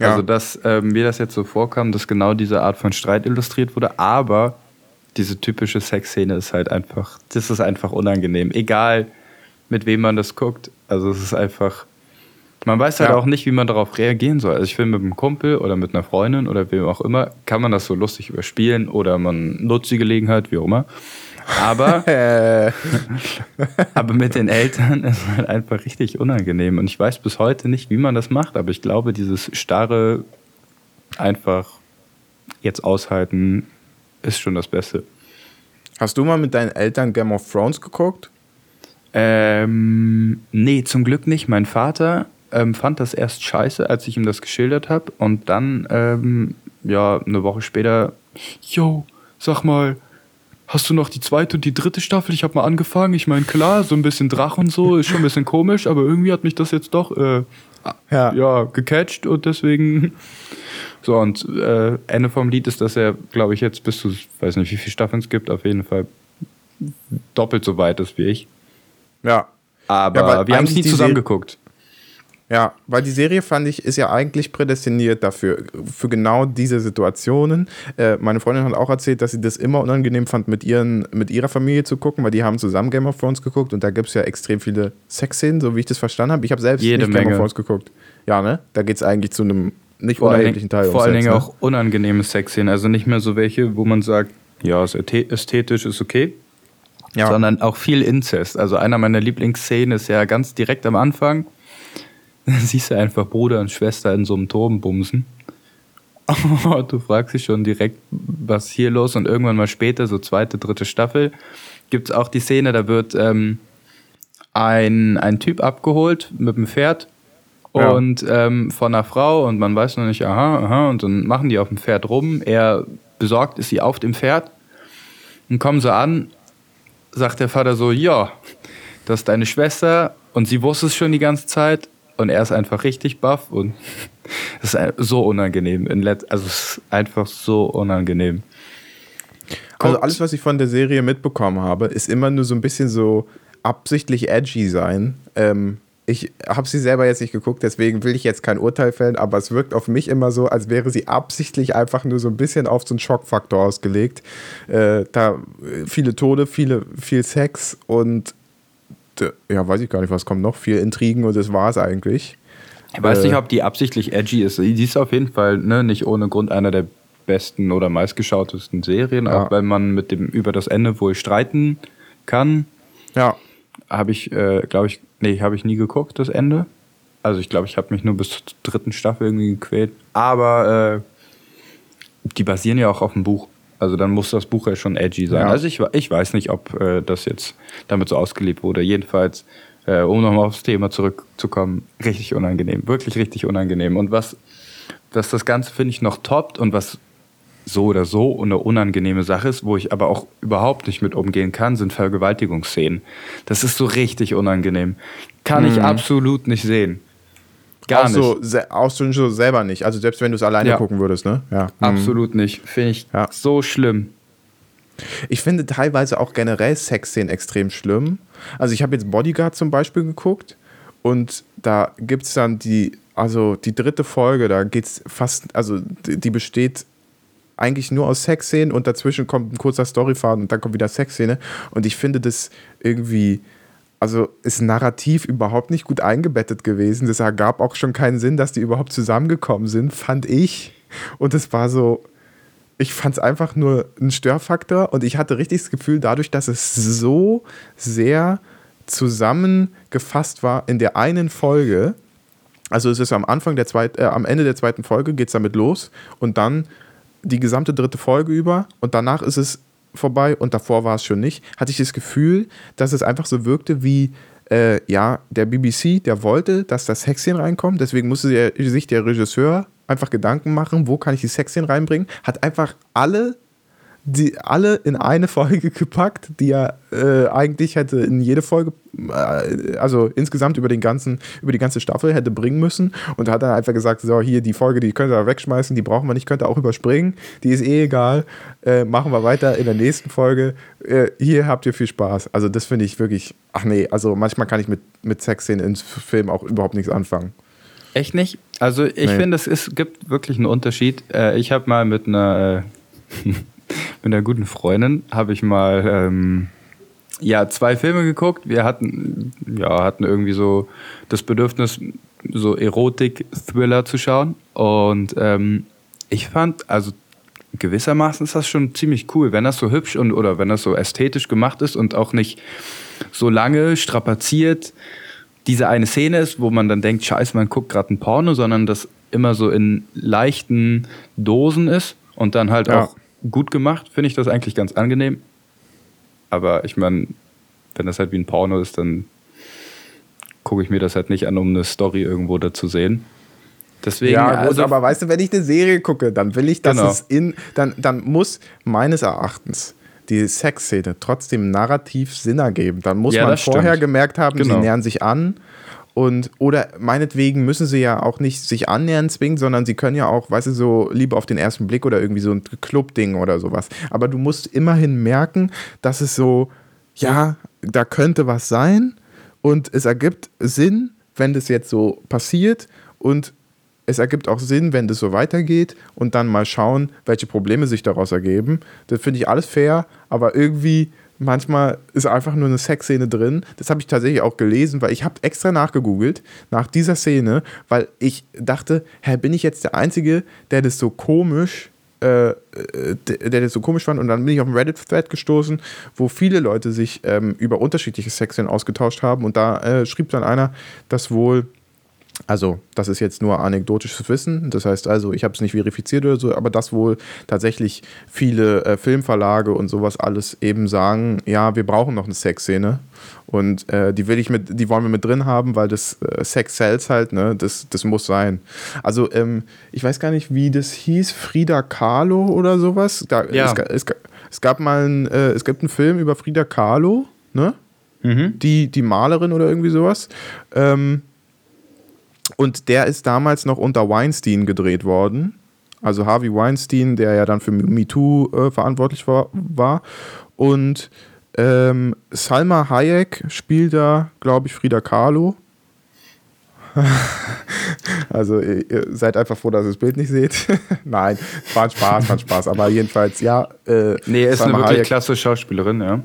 Ja. Also, dass äh, mir das jetzt so vorkam, dass genau diese Art von Streit illustriert wurde, aber diese typische Sexszene ist halt einfach, das ist einfach unangenehm. Egal, mit wem man das guckt. Also, es ist einfach man weiß halt ja. auch nicht, wie man darauf reagieren soll. Also ich finde, mit einem Kumpel oder mit einer Freundin oder wem auch immer, kann man das so lustig überspielen oder man nutzt die Gelegenheit, wie auch immer. Aber, aber mit den Eltern ist es halt einfach richtig unangenehm. Und ich weiß bis heute nicht, wie man das macht, aber ich glaube, dieses starre einfach jetzt aushalten ist schon das Beste. Hast du mal mit deinen Eltern Game of Thrones geguckt? Ähm, nee, zum Glück nicht. Mein Vater ähm, fand das erst scheiße, als ich ihm das geschildert habe. Und dann, ähm, ja, eine Woche später, yo, sag mal, hast du noch die zweite und die dritte Staffel? Ich habe mal angefangen. Ich meine, klar, so ein bisschen Drach und so ist schon ein bisschen komisch, aber irgendwie hat mich das jetzt doch äh, ja. ja, gecatcht und deswegen. So, und äh, Ende vom Lied ist, dass er, glaube ich, jetzt bis zu, weiß nicht, wie viele Staffeln es gibt, auf jeden Fall doppelt so weit ist wie ich. Ja. Aber ja, wir haben es nie zusammen geguckt. Ja, weil die Serie fand ich, ist ja eigentlich prädestiniert dafür, für genau diese Situationen. Äh, meine Freundin hat auch erzählt, dass sie das immer unangenehm fand, mit, ihren, mit ihrer Familie zu gucken, weil die haben zusammen Game of Thrones geguckt und da gibt es ja extrem viele Sexszenen, so wie ich das verstanden habe. Ich habe selbst Jede nicht Menge. Game of Thrones geguckt. Ja, ne? Da geht es eigentlich zu einem nicht vor unerheblichen Teil. Vor allen Dingen ne? auch unangenehme Sexszenen, also nicht mehr so welche, wo man sagt, ja, ist ästhetisch, ist okay. Ja. Sondern auch viel Inzest. Also einer meiner Lieblingsszenen ist ja ganz direkt am Anfang dann siehst du einfach Bruder und Schwester in so einem Turm bumsen. du fragst dich schon direkt, was hier los und irgendwann mal später, so zweite, dritte Staffel, gibt es auch die Szene, da wird ähm, ein, ein Typ abgeholt mit dem Pferd ja. und ähm, von einer Frau und man weiß noch nicht, aha, aha, und dann machen die auf dem Pferd rum. Er besorgt ist sie auf dem Pferd und kommen sie an, sagt der Vater so, ja, das ist deine Schwester und sie wusste es schon die ganze Zeit und er ist einfach richtig baff und es ist so unangenehm. also es ist einfach so unangenehm. Also alles, was ich von der Serie mitbekommen habe, ist immer nur so ein bisschen so absichtlich edgy sein. Ähm, ich habe sie selber jetzt nicht geguckt, deswegen will ich jetzt kein Urteil fällen, aber es wirkt auf mich immer so, als wäre sie absichtlich einfach nur so ein bisschen auf so einen Schockfaktor ausgelegt. Äh, da viele Tode, viele, viel Sex und ja, weiß ich gar nicht, was kommt noch. Viel Intrigen und das war es eigentlich. Ich weiß äh, nicht, ob die absichtlich edgy ist. Die ist auf jeden Fall ne, nicht ohne Grund einer der besten oder meistgeschautesten Serien, ja. auch weil man mit dem über das Ende wohl streiten kann. Ja. Habe ich, äh, glaube ich, nee, habe ich nie geguckt, das Ende. Also ich glaube, ich habe mich nur bis zur dritten Staffel irgendwie gequält. Aber äh, die basieren ja auch auf dem Buch. Also dann muss das Buch ja schon edgy sein. Ja. Also ich, ich weiß nicht, ob äh, das jetzt damit so ausgelebt wurde. Jedenfalls, äh, um nochmal aufs Thema zurückzukommen, richtig unangenehm. Wirklich richtig unangenehm. Und was, was das Ganze, finde ich, noch toppt und was so oder so eine unangenehme Sache ist, wo ich aber auch überhaupt nicht mit umgehen kann, sind Vergewaltigungsszenen. Das ist so richtig unangenehm. Kann mhm. ich absolut nicht sehen. Gar auch nicht. So, auch so selber nicht. Also selbst wenn du es alleine ja. gucken würdest, ne? Ja. Mhm. Absolut nicht. Finde ich ja. so schlimm. Ich finde teilweise auch generell Sexszenen extrem schlimm. Also ich habe jetzt Bodyguard zum Beispiel geguckt und da gibt es dann die also die dritte Folge, da geht's fast, also die die besteht eigentlich nur aus Sexszenen und dazwischen kommt ein kurzer Storyfaden und dann kommt wieder Sexszene. Und ich finde das irgendwie, also ist narrativ überhaupt nicht gut eingebettet gewesen. Das ergab auch schon keinen Sinn, dass die überhaupt zusammengekommen sind, fand ich. Und es war so, ich fand es einfach nur ein Störfaktor und ich hatte richtig das Gefühl, dadurch, dass es so sehr zusammengefasst war in der einen Folge, also es ist am Anfang der zweiten, äh, am Ende der zweiten Folge geht es damit los und dann die gesamte dritte Folge über und danach ist es vorbei und davor war es schon nicht, hatte ich das Gefühl, dass es einfach so wirkte wie, äh, ja, der BBC, der wollte, dass das Sexszenen reinkommt, deswegen musste sich der Regisseur einfach Gedanken machen, wo kann ich die Sexszenen reinbringen, hat einfach alle die alle in eine Folge gepackt, die er äh, eigentlich hätte in jede Folge, äh, also insgesamt über den ganzen, über die ganze Staffel hätte bringen müssen und hat dann einfach gesagt, so hier die Folge, die könnt ihr wegschmeißen, die brauchen wir nicht, könnt ihr auch überspringen, die ist eh egal, äh, machen wir weiter in der nächsten Folge, äh, hier habt ihr viel Spaß. Also das finde ich wirklich, ach nee, also manchmal kann ich mit, mit Sexszenen im Film auch überhaupt nichts anfangen. Echt nicht? Also ich Nee. finde, es ist, gibt wirklich einen Unterschied. Äh, ich habe mal mit einer, äh, mit einer guten Freundin, habe ich mal ähm, ja, zwei Filme geguckt. Wir hatten, ja, hatten irgendwie so das Bedürfnis, so Erotik-Thriller zu schauen. Und ähm, ich fand, also gewissermaßen ist das schon ziemlich cool, wenn das so hübsch und oder wenn das so ästhetisch gemacht ist und auch nicht so lange strapaziert diese eine Szene ist, wo man dann denkt, scheiße, man guckt gerade ein Porno, sondern das immer so in leichten Dosen ist und dann halt Ja. auch gut gemacht, finde ich das eigentlich ganz angenehm. Aber ich meine, wenn das halt wie ein Porno ist, dann gucke ich mir das halt nicht an, um eine Story irgendwo da zu sehen. Deswegen, ja, gut, also, aber weißt du, wenn ich eine Serie gucke, dann will ich, dass Genau. es in, dann, dann muss meines Erachtens die Sexszene trotzdem narrativ Sinn ergeben. Dann muss Ja, man vorher stimmt. gemerkt haben, Genau. sie nähern sich an. Und, oder meinetwegen müssen sie ja auch nicht sich annähern zwingen, sondern sie können ja auch, weißt du, so Liebe auf den ersten Blick oder irgendwie so ein Club-Ding oder sowas. Aber du musst immerhin merken, dass es so, ja, da könnte was sein und es ergibt Sinn, wenn das jetzt so passiert und es ergibt auch Sinn, wenn das so weitergeht und dann mal schauen, welche Probleme sich daraus ergeben. Das finde ich alles fair, aber irgendwie manchmal ist einfach nur eine Sexszene drin. Das habe ich tatsächlich auch gelesen, weil ich habe extra nachgegoogelt nach dieser Szene, weil ich dachte, hä, bin ich jetzt der Einzige, der das so komisch äh, äh, der das so komisch fand und dann bin ich auf einen Reddit-Thread gestoßen, wo viele Leute sich ähm, über unterschiedliche Sexszenen ausgetauscht haben und da äh, schrieb dann einer, dass wohl also, das ist jetzt nur anekdotisches Wissen. Das heißt also, ich habe es nicht verifiziert oder so, aber dass wohl tatsächlich viele äh, Filmverlage und sowas alles eben sagen, ja, wir brauchen noch eine Sexszene. Und äh, die will ich mit, die wollen wir mit drin haben, weil das äh, Sex sells halt, ne? Das, das muss sein. Also, ähm, ich weiß gar nicht, wie das hieß, Frida Kahlo oder sowas. Da, Ja. es, es, es gab mal ein, äh, es gibt einen Film über Frida Kahlo, ne? Mhm. die, die Malerin oder irgendwie sowas. Ähm, und der ist damals noch unter Weinstein gedreht worden. Also Harvey Weinstein, der ja dann für MeToo äh, verantwortlich war, war. Und ähm, Salma Hayek spielt da, glaube ich, Frida Kahlo. Also ihr, seid einfach froh, dass ihr das Bild nicht seht. Nein, war ein Spaß, war ein Spaß. Aber jedenfalls, ja. Äh, nee, ist eine Salma wirklich Hayek- klasse Schauspielerin, ja.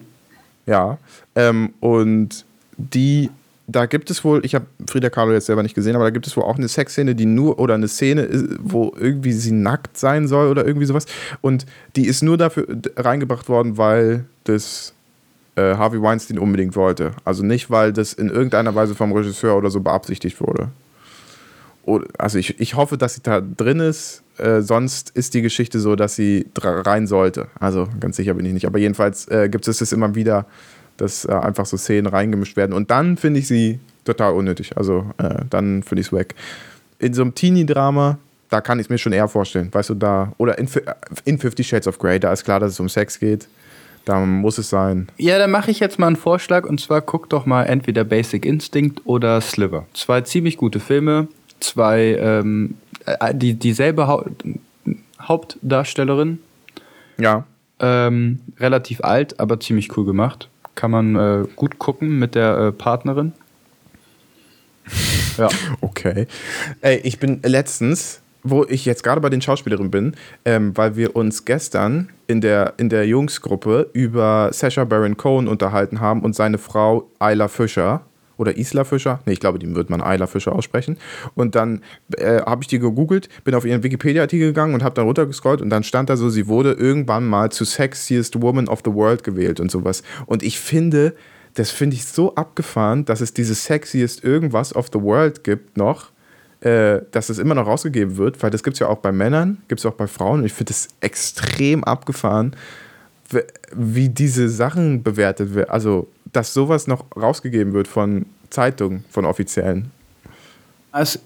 ja, ähm, und die, da gibt es wohl, ich habe Frida Kahlo jetzt selber nicht gesehen, aber da gibt es wohl auch eine Sexszene, die nur, oder eine Szene, ist, wo irgendwie sie nackt sein soll oder irgendwie sowas. Und die ist nur dafür reingebracht worden, weil das äh, Harvey Weinstein unbedingt wollte. Also nicht, weil das in irgendeiner Weise vom Regisseur oder so beabsichtigt wurde. Also ich, ich hoffe, dass sie da drin ist. Äh, sonst ist die Geschichte so, dass sie rein sollte. Also ganz sicher bin ich nicht. Aber jedenfalls äh, gibt es das immer wieder, dass äh, einfach so Szenen reingemischt werden. Und dann finde ich sie total unnötig. Also äh, dann finde ich es weg. In so einem Teenie-Drama, da kann ich es mir schon eher vorstellen. Weißt du, da, oder in, Fi- in Fifty Shades of Grey, da ist klar, dass es um Sex geht. Da muss es sein. Ja, dann mache ich jetzt mal einen Vorschlag und zwar guck doch mal entweder Basic Instinct oder Sliver. Zwei ziemlich gute Filme, zwei ähm, äh, die dieselbe Hau Hauptdarstellerin, Ja. ähm, relativ alt, aber ziemlich cool gemacht. Kann man äh, gut gucken mit der äh, Partnerin. Ja. Okay. Ey, ich bin letztens, wo ich jetzt gerade bei den Schauspielerinnen bin, ähm, weil wir uns gestern in der, in der Jungsgruppe über Sasha Baron Cohen unterhalten haben und seine Frau Ayla Fischer. Oder Isla Fischer? Ne, ich glaube, die wird man Ayla Fischer aussprechen. Und dann äh, habe ich die gegoogelt, bin auf ihren Wikipedia-Artikel gegangen und habe dann runtergescrollt und dann stand da so, sie wurde irgendwann mal zu Sexiest Woman of the World gewählt und sowas. Und ich finde, das finde ich so abgefahren, dass es dieses Sexiest irgendwas of the World gibt noch, äh, dass es immer noch rausgegeben wird, weil das gibt es ja auch bei Männern, gibt es auch bei Frauen. Und ich finde es extrem abgefahren, wie diese Sachen bewertet werden. Also, dass sowas noch rausgegeben wird von Zeitungen, von offiziellen. Also,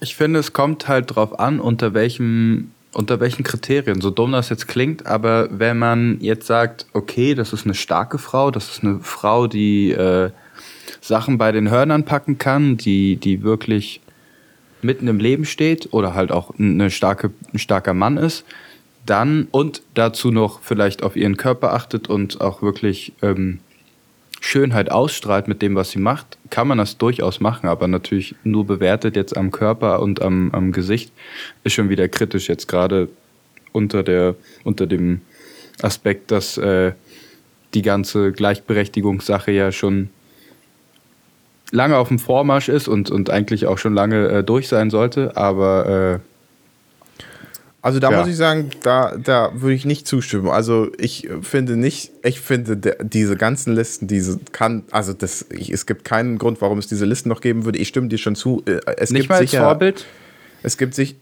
ich finde, es kommt halt drauf an, unter welchem, unter welchen Kriterien. So dumm das jetzt klingt, aber wenn man jetzt sagt, okay, das ist eine starke Frau, das ist eine Frau, die äh, Sachen bei den Hörnern packen kann, die, die wirklich mitten im Leben steht oder halt auch eine starke, ein starker Mann ist, dann und dazu noch vielleicht auf ihren Körper achtet und auch wirklich ähm, Schönheit ausstrahlt mit dem, was sie macht, kann man das durchaus machen, aber natürlich nur bewertet jetzt am Körper und am, am Gesicht ist schon wieder kritisch jetzt gerade unter der unter dem Aspekt, dass äh, die ganze Gleichberechtigungssache ja schon lange auf dem Vormarsch ist und, und eigentlich auch schon lange äh, durch sein sollte, aber Also da Ja. muss ich sagen, da, da würde ich nicht zustimmen. Also ich finde nicht, ich finde der, diese ganzen Listen, diese kann, also das, ich, es gibt keinen Grund, warum es diese Listen noch geben würde. Ich stimme dir schon zu. Äh, Es nicht gibt mal als sicher, Vorbild. Es gibt sich,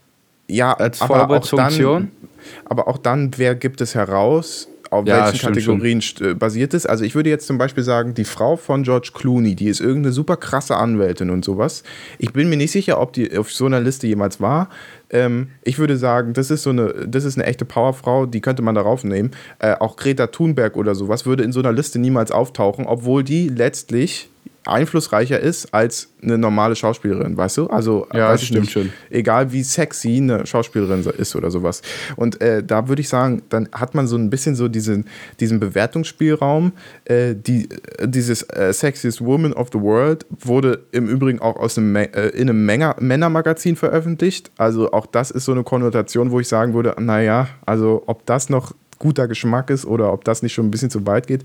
ja, Als aber auch Vorbildfunktion? dann, aber auch dann, wer gibt es heraus, auf Ja, welchen stimmt Kategorien st- äh, basiert es? Also ich würde jetzt zum Beispiel sagen, die Frau von George Clooney, die ist irgendeine super krasse Anwältin und sowas. Ich bin mir nicht sicher, ob die auf so einer Liste jemals war. Ähm, ich würde sagen, das ist so eine, das ist eine echte Powerfrau, die könnte man darauf nehmen. Äh, auch Greta Thunberg oder sowas würde in so einer Liste niemals auftauchen, obwohl die letztlich einflussreicher ist als eine normale Schauspielerin, weißt du? Also Ja, weiß stimmt nicht, schon. egal wie sexy eine Schauspielerin ist oder sowas. Und äh, da würde ich sagen, dann hat man so ein bisschen so diesen, diesen Bewertungsspielraum. Äh, die, äh, dieses äh, Sexiest Woman of the World wurde im Übrigen auch aus einem, äh, in einem Männer Männermagazin veröffentlicht. Also auch das ist so eine Konnotation, wo ich sagen würde, naja, also ob das noch guter Geschmack ist oder ob das nicht schon ein bisschen zu weit geht.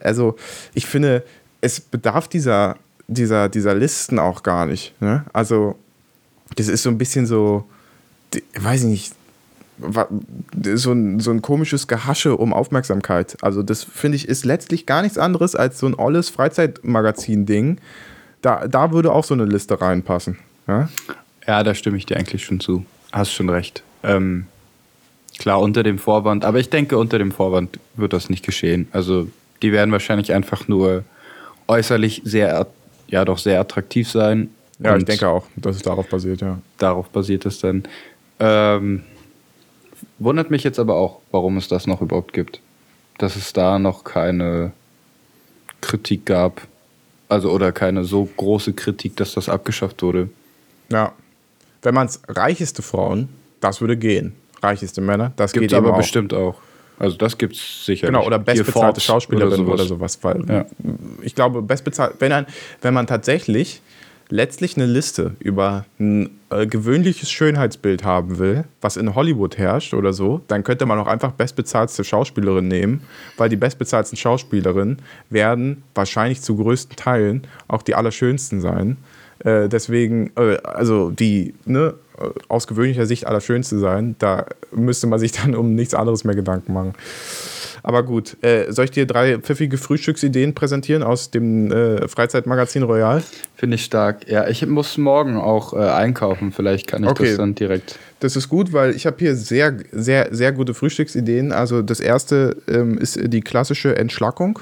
Also ich finde, es bedarf dieser, dieser, dieser Listen auch gar nicht. Ne? Also das ist so ein bisschen so, weiß ich nicht, so ein, so ein komisches Gehasche um Aufmerksamkeit. Also das finde ich ist letztlich gar nichts anderes als so ein olles Freizeitmagazin-Ding. Da, da würde auch so eine Liste reinpassen. Ja? Ja, da stimme ich dir eigentlich schon zu. Hast schon recht. Ähm, klar, unter dem Vorwand, aber ich denke, unter dem Vorwand wird das nicht geschehen. Also, die werden wahrscheinlich einfach nur äußerlich sehr, ja, doch sehr attraktiv sein. Ja, ich denke auch, dass es darauf basiert, ja. Darauf basiert es dann. Ähm, wundert mich jetzt aber auch, warum es das noch überhaupt gibt. Dass es da noch keine Kritik gab. Also, oder keine so große Kritik, dass das abgeschafft wurde. Ja. Wenn man es reicheste Frauen, das würde gehen. Reicheste Männer, das Gibt geht aber auch. bestimmt auch. Also das gibt es sicher. Genau, oder bestbezahlte Schauspielerin oder sowas. sowas. Weil Ja. ich glaube, bestbezahlt, wenn, ein, wenn man tatsächlich letztlich eine Liste über ein äh, gewöhnliches Schönheitsbild haben will, was in Hollywood herrscht oder so, dann könnte man auch einfach bestbezahlste Schauspielerin nehmen, weil die bestbezahlten Schauspielerinnen werden wahrscheinlich zu größten Teilen auch die allerschönsten sein. Äh, deswegen, äh, also die ne, aus gewöhnlicher Sicht allerschönste sein, da müsste man sich dann um nichts anderes mehr Gedanken machen. Aber gut, äh, soll ich dir drei pfiffige Frühstücksideen präsentieren aus dem äh, Freizeitmagazin Royal? Finde ich stark. Ja, ich muss morgen auch äh, einkaufen. Vielleicht kann ich Okay. das dann direkt. Das ist gut, weil ich habe hier sehr, sehr, sehr gute Frühstücksideen. Also das erste ähm, ist die klassische Entschlackung.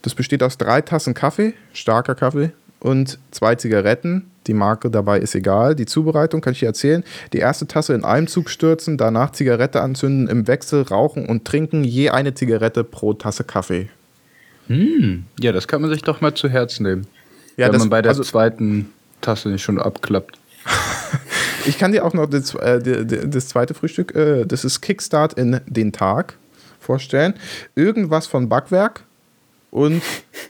Das besteht aus drei Tassen Kaffee, starker Kaffee und zwei Zigaretten. Die Marke dabei ist egal. Die Zubereitung kann ich dir erzählen. Die erste Tasse in einem Zug stürzen, danach Zigarette anzünden, im Wechsel rauchen und trinken. Je eine Zigarette pro Tasse Kaffee. Hm, ja, das kann man sich doch mal zu Herzen nehmen. Ja, wenn das- man bei der also- zweiten Tasse nicht schon abklappt. Ich kann dir auch noch das, äh, das zweite Frühstück, äh, das ist Kickstart in den Tag, vorstellen. Irgendwas von Backwerk und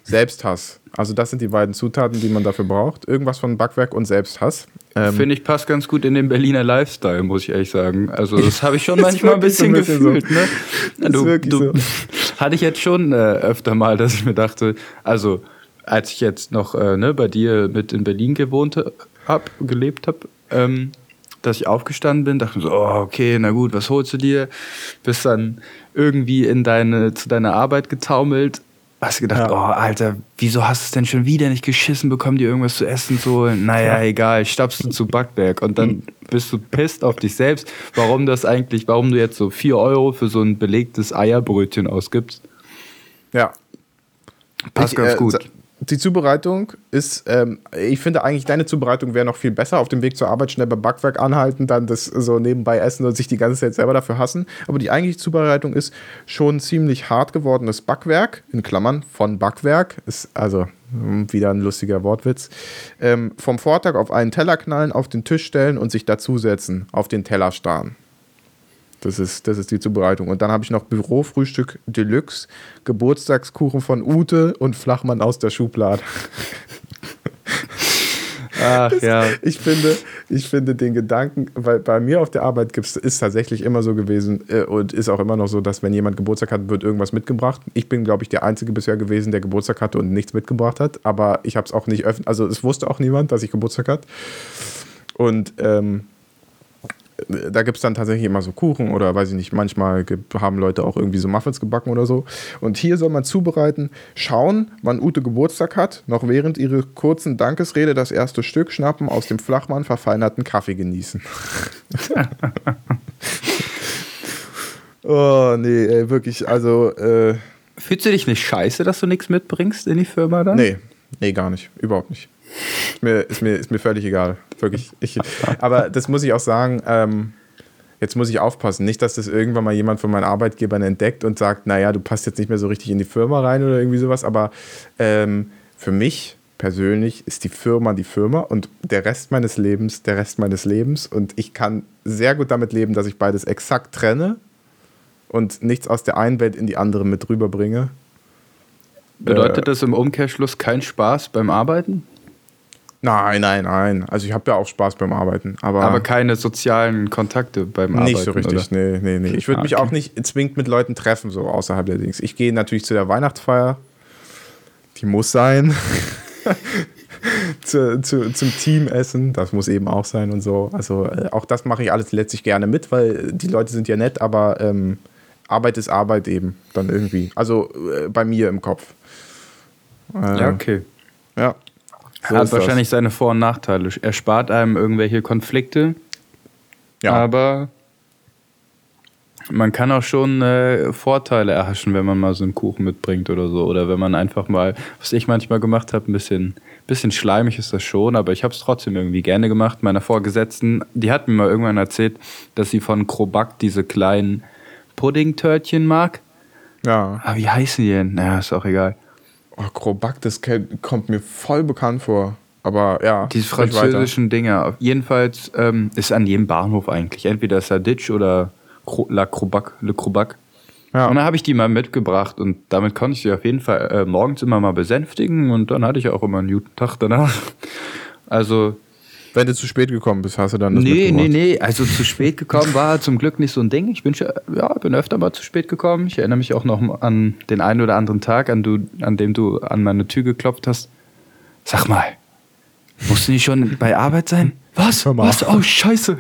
Selbsthass. Also das sind die beiden Zutaten, die man dafür braucht. Irgendwas von Backwerk und Selbsthass. Ähm, Finde ich passt ganz gut in den Berliner Lifestyle, muss ich ehrlich sagen. Also das habe ich schon manchmal ein bisschen, bisschen gefühlt. So. Ne? Du, du, so. Hatte ich jetzt schon äh, öfter mal, dass ich mir dachte, also als ich jetzt noch äh, ne, bei dir mit in Berlin gewohnt habe, gelebt habe, ähm, dass ich aufgestanden bin, dachte mir so, oh, okay, na gut, was holst du dir? Bist dann irgendwie in deine, zu deiner Arbeit getaumelt. Hast du gedacht, ja. oh, Alter, wieso hast du es denn schon wieder nicht geschissen bekommen, dir irgendwas zu essen zu holen? Naja, ja. egal, stapfst du zu Backwerk und dann bist du pisst auf dich selbst, warum das eigentlich, warum du jetzt so 4 Euro für so ein belegtes Eierbrötchen ausgibst. Ja. Passt ich, ganz äh, gut die Zubereitung ist, ähm, ich finde eigentlich, deine Zubereitung wäre noch viel besser. Auf dem Weg zur Arbeit schnell beim Backwerk anhalten, dann das so nebenbei essen und sich die ganze Zeit selber dafür hassen. Aber die eigentliche Zubereitung ist schon ziemlich hart gewordenes Backwerk, in Klammern von Backwerk, ist also hm, wieder ein lustiger Wortwitz. Ähm, vom Vortag auf einen Teller knallen, auf den Tisch stellen und sich dazusetzen, auf den Teller starren. Das ist, das ist die Zubereitung. Und dann habe ich noch Bürofrühstück Deluxe, Geburtstagskuchen von Ute und Flachmann aus der Schublade. Ach, das, ja. Ich finde, ich finde den Gedanken, weil bei mir auf der Arbeit gibt's, ist tatsächlich immer so gewesen äh, und ist auch immer noch so, dass wenn jemand Geburtstag hat, wird irgendwas mitgebracht. Ich bin, glaube ich, der Einzige bisher gewesen, der Geburtstag hatte und nichts mitgebracht hat. Aber ich habe es auch nicht öffentlich, also es wusste auch niemand, dass ich Geburtstag hatte. Und ähm, da gibt es dann tatsächlich immer so Kuchen oder weiß ich nicht, manchmal haben Leute auch irgendwie so Muffins gebacken oder so. Und hier soll man zubereiten, schauen, wann Ute Geburtstag hat, noch während ihrer kurzen Dankesrede das erste Stück schnappen, aus dem Flachmann verfeinerten Kaffee genießen. oh, nee, ey, wirklich, also. Äh, Fühlst du dich nicht scheiße, dass du nichts mitbringst in die Firma dann? Nee, nee, gar nicht. Überhaupt nicht. Ist mir, ist mir, ist mir völlig egal. Wirklich. Ich, aber das muss ich auch sagen, ähm, jetzt muss ich aufpassen. Nicht, dass das irgendwann mal jemand von meinen Arbeitgebern entdeckt und sagt, naja, du passt jetzt nicht mehr so richtig in die Firma rein oder irgendwie sowas. Aber ähm, für mich persönlich ist die Firma die Firma und der Rest meines Lebens der Rest meines Lebens. Und ich kann sehr gut damit leben, dass ich beides exakt trenne und nichts aus der einen Welt in die andere mit rüberbringe. Bedeutet äh, das im Umkehrschluss kein Spaß beim Arbeiten? Nein, nein, nein. Also ich habe ja auch Spaß beim Arbeiten. Aber, aber keine sozialen Kontakte beim Arbeiten. Nicht so richtig, oder? nee, nee, nee. Ich würde ah, mich okay. auch nicht zwingend mit Leuten treffen, so außerhalb der Dings. Ich gehe natürlich zu der Weihnachtsfeier. Die muss sein. zu, zu, zum Teamessen, das muss eben auch sein und so. Also äh, auch das mache ich alles letztlich gerne mit, weil die Leute sind ja nett, aber ähm, Arbeit ist Arbeit eben dann irgendwie. Also äh, bei mir im Kopf. Äh, ja, okay. Ja. So Hat wahrscheinlich das. seine Vor- und Nachteile. Er spart einem irgendwelche Konflikte. Ja. Aber man kann auch schon äh, Vorteile erhaschen, wenn man mal so einen Kuchen mitbringt oder so. Oder wenn man einfach mal, was ich manchmal gemacht habe, ein bisschen, bisschen schleimig ist das schon, aber ich habe es trotzdem irgendwie gerne gemacht. Meiner Vorgesetzten, die hat mir mal irgendwann erzählt, dass sie von Krobak diese kleinen Puddingtörtchen mag. Ja. Aber wie heißen die denn? Naja, ist auch egal. Oh, Krobak, das kommt mir voll bekannt vor. Aber ja. Diese französischen Dinger. Jedenfalls ähm, ist an jedem Bahnhof eigentlich. Entweder Sarditsch oder La Crobac, Le Crobac. Ja. Und dann habe ich die mal mitgebracht und damit konnte ich sie auf jeden Fall äh, morgens immer mal besänftigen und dann hatte ich auch immer einen guten Tag danach. Also wenn du zu spät gekommen bist, hast du dann das Nee, nee, nee. Also zu spät gekommen war zum Glück nicht so ein Ding. Ich bin, ja, bin öfter mal zu spät gekommen. Ich erinnere mich auch noch an den einen oder anderen Tag, an, du, an dem du an meine Tür geklopft hast. Sag mal, musst du nicht schon bei Arbeit sein? Was? Was? Oh, scheiße.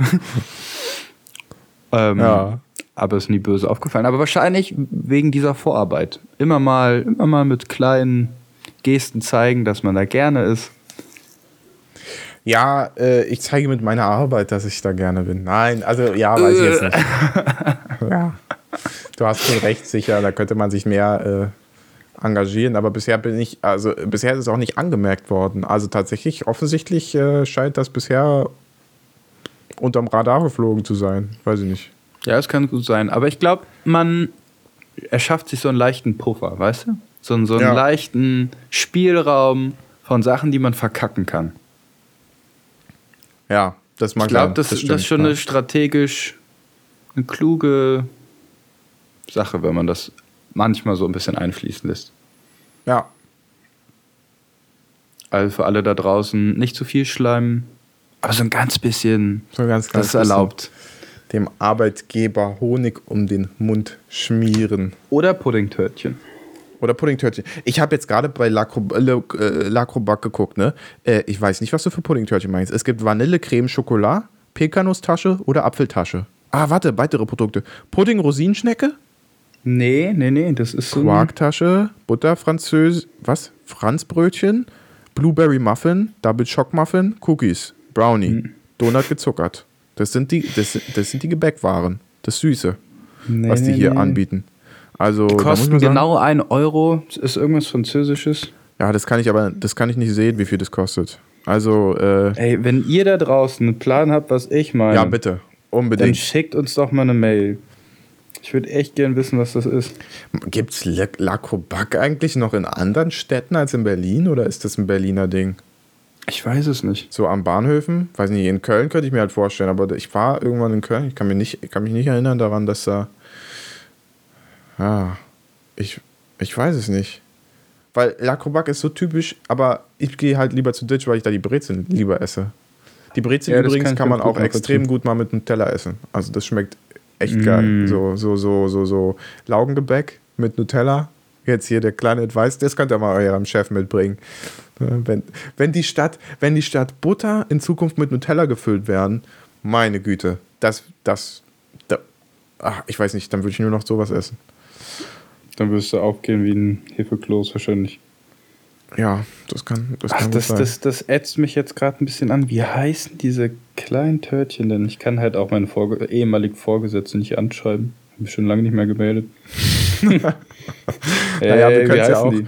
ähm, ja. Aber ist nie böse aufgefallen. Aber wahrscheinlich wegen dieser Vorarbeit. Immer mal, immer mal mit kleinen Gesten zeigen, dass man da gerne ist. Ja, äh, ich zeige mit meiner Arbeit, dass ich da gerne bin. Nein, also ja, weiß ich jetzt nicht. ja. Du hast schon recht, sicher, da könnte man sich mehr äh, engagieren, aber bisher bin ich, also bisher ist es auch nicht angemerkt worden. Also tatsächlich, offensichtlich äh, scheint das bisher unterm Radar geflogen zu sein. Weiß ich nicht. Ja, es kann gut sein. Aber ich glaube, man erschafft sich so einen leichten Puffer, weißt du? So, so einen ja. leichten Spielraum von Sachen, die man verkacken kann. Ja, das mag Ich glaube, das, das, das ist schon eine strategisch eine kluge Sache, wenn man das manchmal so ein bisschen einfließen lässt. Ja. Also für alle da draußen nicht zu viel schleimen, aber so ein ganz bisschen. So ganz, das ist erlaubt. Dem Arbeitgeber Honig um den Mund schmieren. Oder Puddingtörtchen. Oder Puddingtörtchen. Ich habe jetzt gerade bei Lacrobac geguckt, ne? Äh, ich weiß nicht, was du für Puddingtörtchen meinst. Es gibt Vanille, Creme, Schokolade, Pekanusstasche oder Apfeltasche. Ah, warte, weitere Produkte. Pudding, Rosinenschnecke? Nee, nee, nee, das ist so. Quarktasche, Butter, Französ, was? Franzbrötchen, Blueberry Muffin, Double Choc Muffin, Cookies, Brownie, hm. Donut gezuckert. Das sind die, das, das sind die Gebäckwaren. Das Süße, nee, was die nee, hier nee. anbieten. Also, die kosten genau 1 Euro. Ist irgendwas Französisches? Ja, das kann ich aber, das kann ich nicht sehen, wie viel das kostet. Also, äh, Ey, wenn ihr da draußen einen Plan habt, was ich meine. Ja, bitte. Unbedingt. Dann schickt uns doch mal eine Mail. Ich würde echt gern wissen, was das ist. Gibt es Lacobac eigentlich noch in anderen Städten als in Berlin oder ist das ein Berliner Ding? Ich weiß es nicht. So am Bahnhöfen? Weiß nicht, in Köln könnte ich mir halt vorstellen, aber ich war irgendwann in Köln. Ich kann, mir nicht, kann mich nicht erinnern daran, dass da. Ja, ich, ich weiß es nicht. Weil Lacobac ist so typisch, aber ich gehe halt lieber zu Ditch, weil ich da die Brezeln lieber esse. Die Brezeln ja, übrigens kann, kann man auch extrem gut mal mit einem Teller essen. Also das schmeckt echt mm. geil. So, so, so, so, so Laugengebäck mit Nutella. Jetzt hier der kleine Advice, das könnt ihr mal eurem Chef mitbringen. Wenn, wenn, die Stadt, wenn die Stadt Butter in Zukunft mit Nutella gefüllt werden, meine Güte, das, das, da, ach, ich weiß nicht, dann würde ich nur noch sowas essen. Dann würdest du aufgehen wie ein Hefekloß wahrscheinlich. Ja, das kann, das Ach, kann das, sein. Das, das ätzt mich jetzt gerade ein bisschen an. Wie heißen diese kleinen Törtchen denn? Ich kann halt auch meinen Vorge ehemaligen Vorgesetzten nicht anschreiben. Habe mich schon lange nicht mehr gemeldet. naja, wir können ja auch. Die?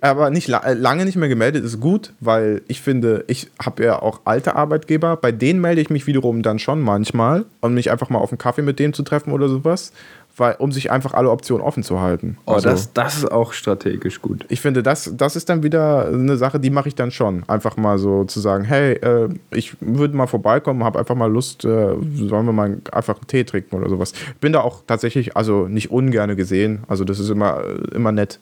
Aber nicht äh, lange nicht mehr gemeldet ist gut, weil ich finde, ich habe ja auch alte Arbeitgeber, bei denen melde ich mich wiederum dann schon manchmal, um mich einfach mal auf einen Kaffee mit denen zu treffen oder sowas weil, um sich einfach alle Optionen offen zu halten. Oh, also, das, das ist auch strategisch gut. Ich finde, das, das ist dann wieder eine Sache, die mache ich dann schon. Einfach mal so zu sagen, hey, äh, ich würde mal vorbeikommen, habe einfach mal Lust, äh, sollen wir mal einfach einen Tee trinken oder sowas. Ich bin da auch tatsächlich, also nicht ungerne gesehen. Also das ist immer, immer nett,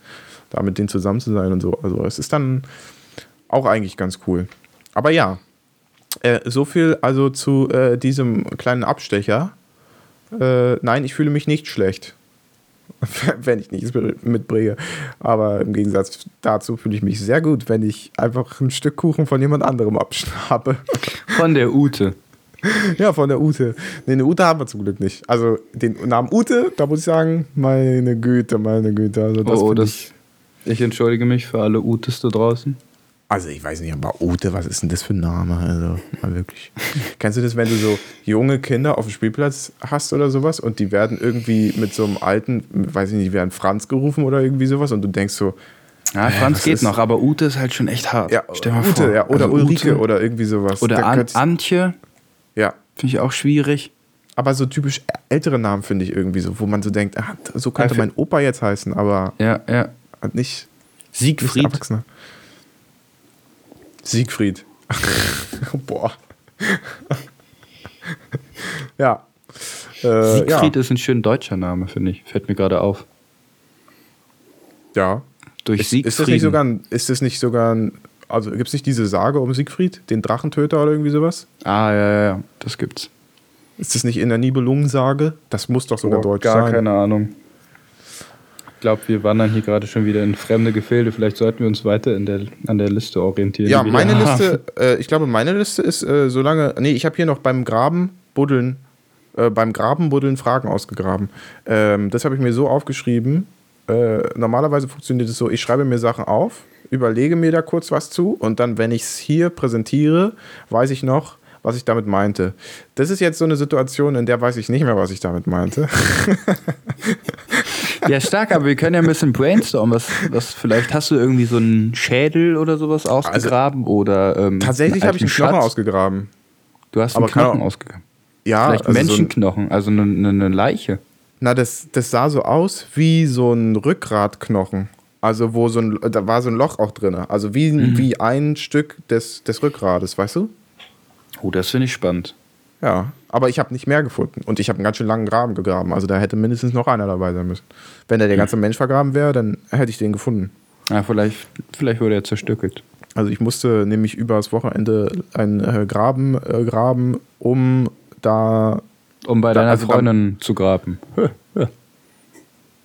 da mit denen zusammen zu sein und so. Also es ist dann auch eigentlich ganz cool. Aber ja, äh, so viel also zu äh, diesem kleinen Abstecher äh, nein, ich fühle mich nicht schlecht, wenn ich nichts mitbringe. Aber im Gegensatz dazu fühle ich mich sehr gut, wenn ich einfach ein Stück Kuchen von jemand anderem abschnappe. Von der Ute. Ja, von der Ute. Nee, eine Ute haben wir zum Glück nicht. Also den Namen Ute, da muss ich sagen, meine Güte, meine Güte. Also das oh, das, ich, ich entschuldige mich für alle Utes da draußen. Also ich weiß nicht, aber Ute, was ist denn das für ein Name? Also mal wirklich. Kennst du das, wenn du so junge Kinder auf dem Spielplatz hast oder sowas und die werden irgendwie mit so einem alten, weiß ich nicht, werden Franz gerufen oder irgendwie sowas und du denkst so, ja, Franz geht noch, aber Ute ist halt schon echt hart. Ja, Stell mal Ute, vor. Ja, oder also Ulrike Ute, oder irgendwie sowas. Oder An Antje. Ja. Finde ich auch schwierig. Aber so typisch ältere Namen finde ich irgendwie so, wo man so denkt, ah, so könnte ja, mein Opa jetzt heißen, aber ja, ja. nicht Siegfried. Nicht Siegfried. Boah. ja. Äh, Siegfried ja. ist ein schön deutscher Name, finde ich. Fällt mir gerade auf. Ja. Durch ist, Siegfried. Ist das nicht sogar ein, ist das nicht sogar ein, also gibt es nicht diese Sage um Siegfried, den Drachentöter oder irgendwie sowas? Ah, ja, ja, ja, das gibt's. Ist das nicht in der Nibelungensage? Das muss doch sogar oh, deutsch gar sein. Gar keine Ahnung glaube, wir wandern hier gerade schon wieder in fremde Gefilde. Vielleicht sollten wir uns weiter in der, an der Liste orientieren. Ja, meine Liste, äh, ich glaube, meine Liste ist äh, so lange. Nee, ich habe hier noch beim Graben buddeln, äh, beim Graben buddeln Fragen ausgegraben. Ähm, das habe ich mir so aufgeschrieben. Äh, normalerweise funktioniert es so: ich schreibe mir Sachen auf, überlege mir da kurz was zu und dann, wenn ich es hier präsentiere, weiß ich noch, was ich damit meinte. Das ist jetzt so eine Situation, in der weiß ich nicht mehr, was ich damit meinte. Ja, stark, aber wir können ja ein bisschen brainstormen. Was, was vielleicht hast du irgendwie so einen Schädel oder sowas ausgegraben also, oder ähm, tatsächlich habe ich einen Knochen ausgegraben. Du hast einen Knochen ausgegraben. Ja, vielleicht also Menschenknochen, so also eine, eine Leiche. Na, das, das sah so aus wie so ein Rückgratknochen. Also wo so ein, da war so ein Loch auch drin. Also wie, mhm. wie ein Stück des, des Rückgrades, weißt du? Oh, das finde ich spannend. Ja, aber ich habe nicht mehr gefunden. Und ich habe einen ganz schön langen Graben gegraben. Also da hätte mindestens noch einer dabei sein müssen. Wenn da der hm. ganze Mensch vergraben wäre, dann hätte ich den gefunden. Ja, vielleicht, vielleicht wurde er zerstückelt. Also ich musste nämlich übers Wochenende einen äh, Graben äh, graben, um da. Um bei Da- deiner also da- Freundin zu graben.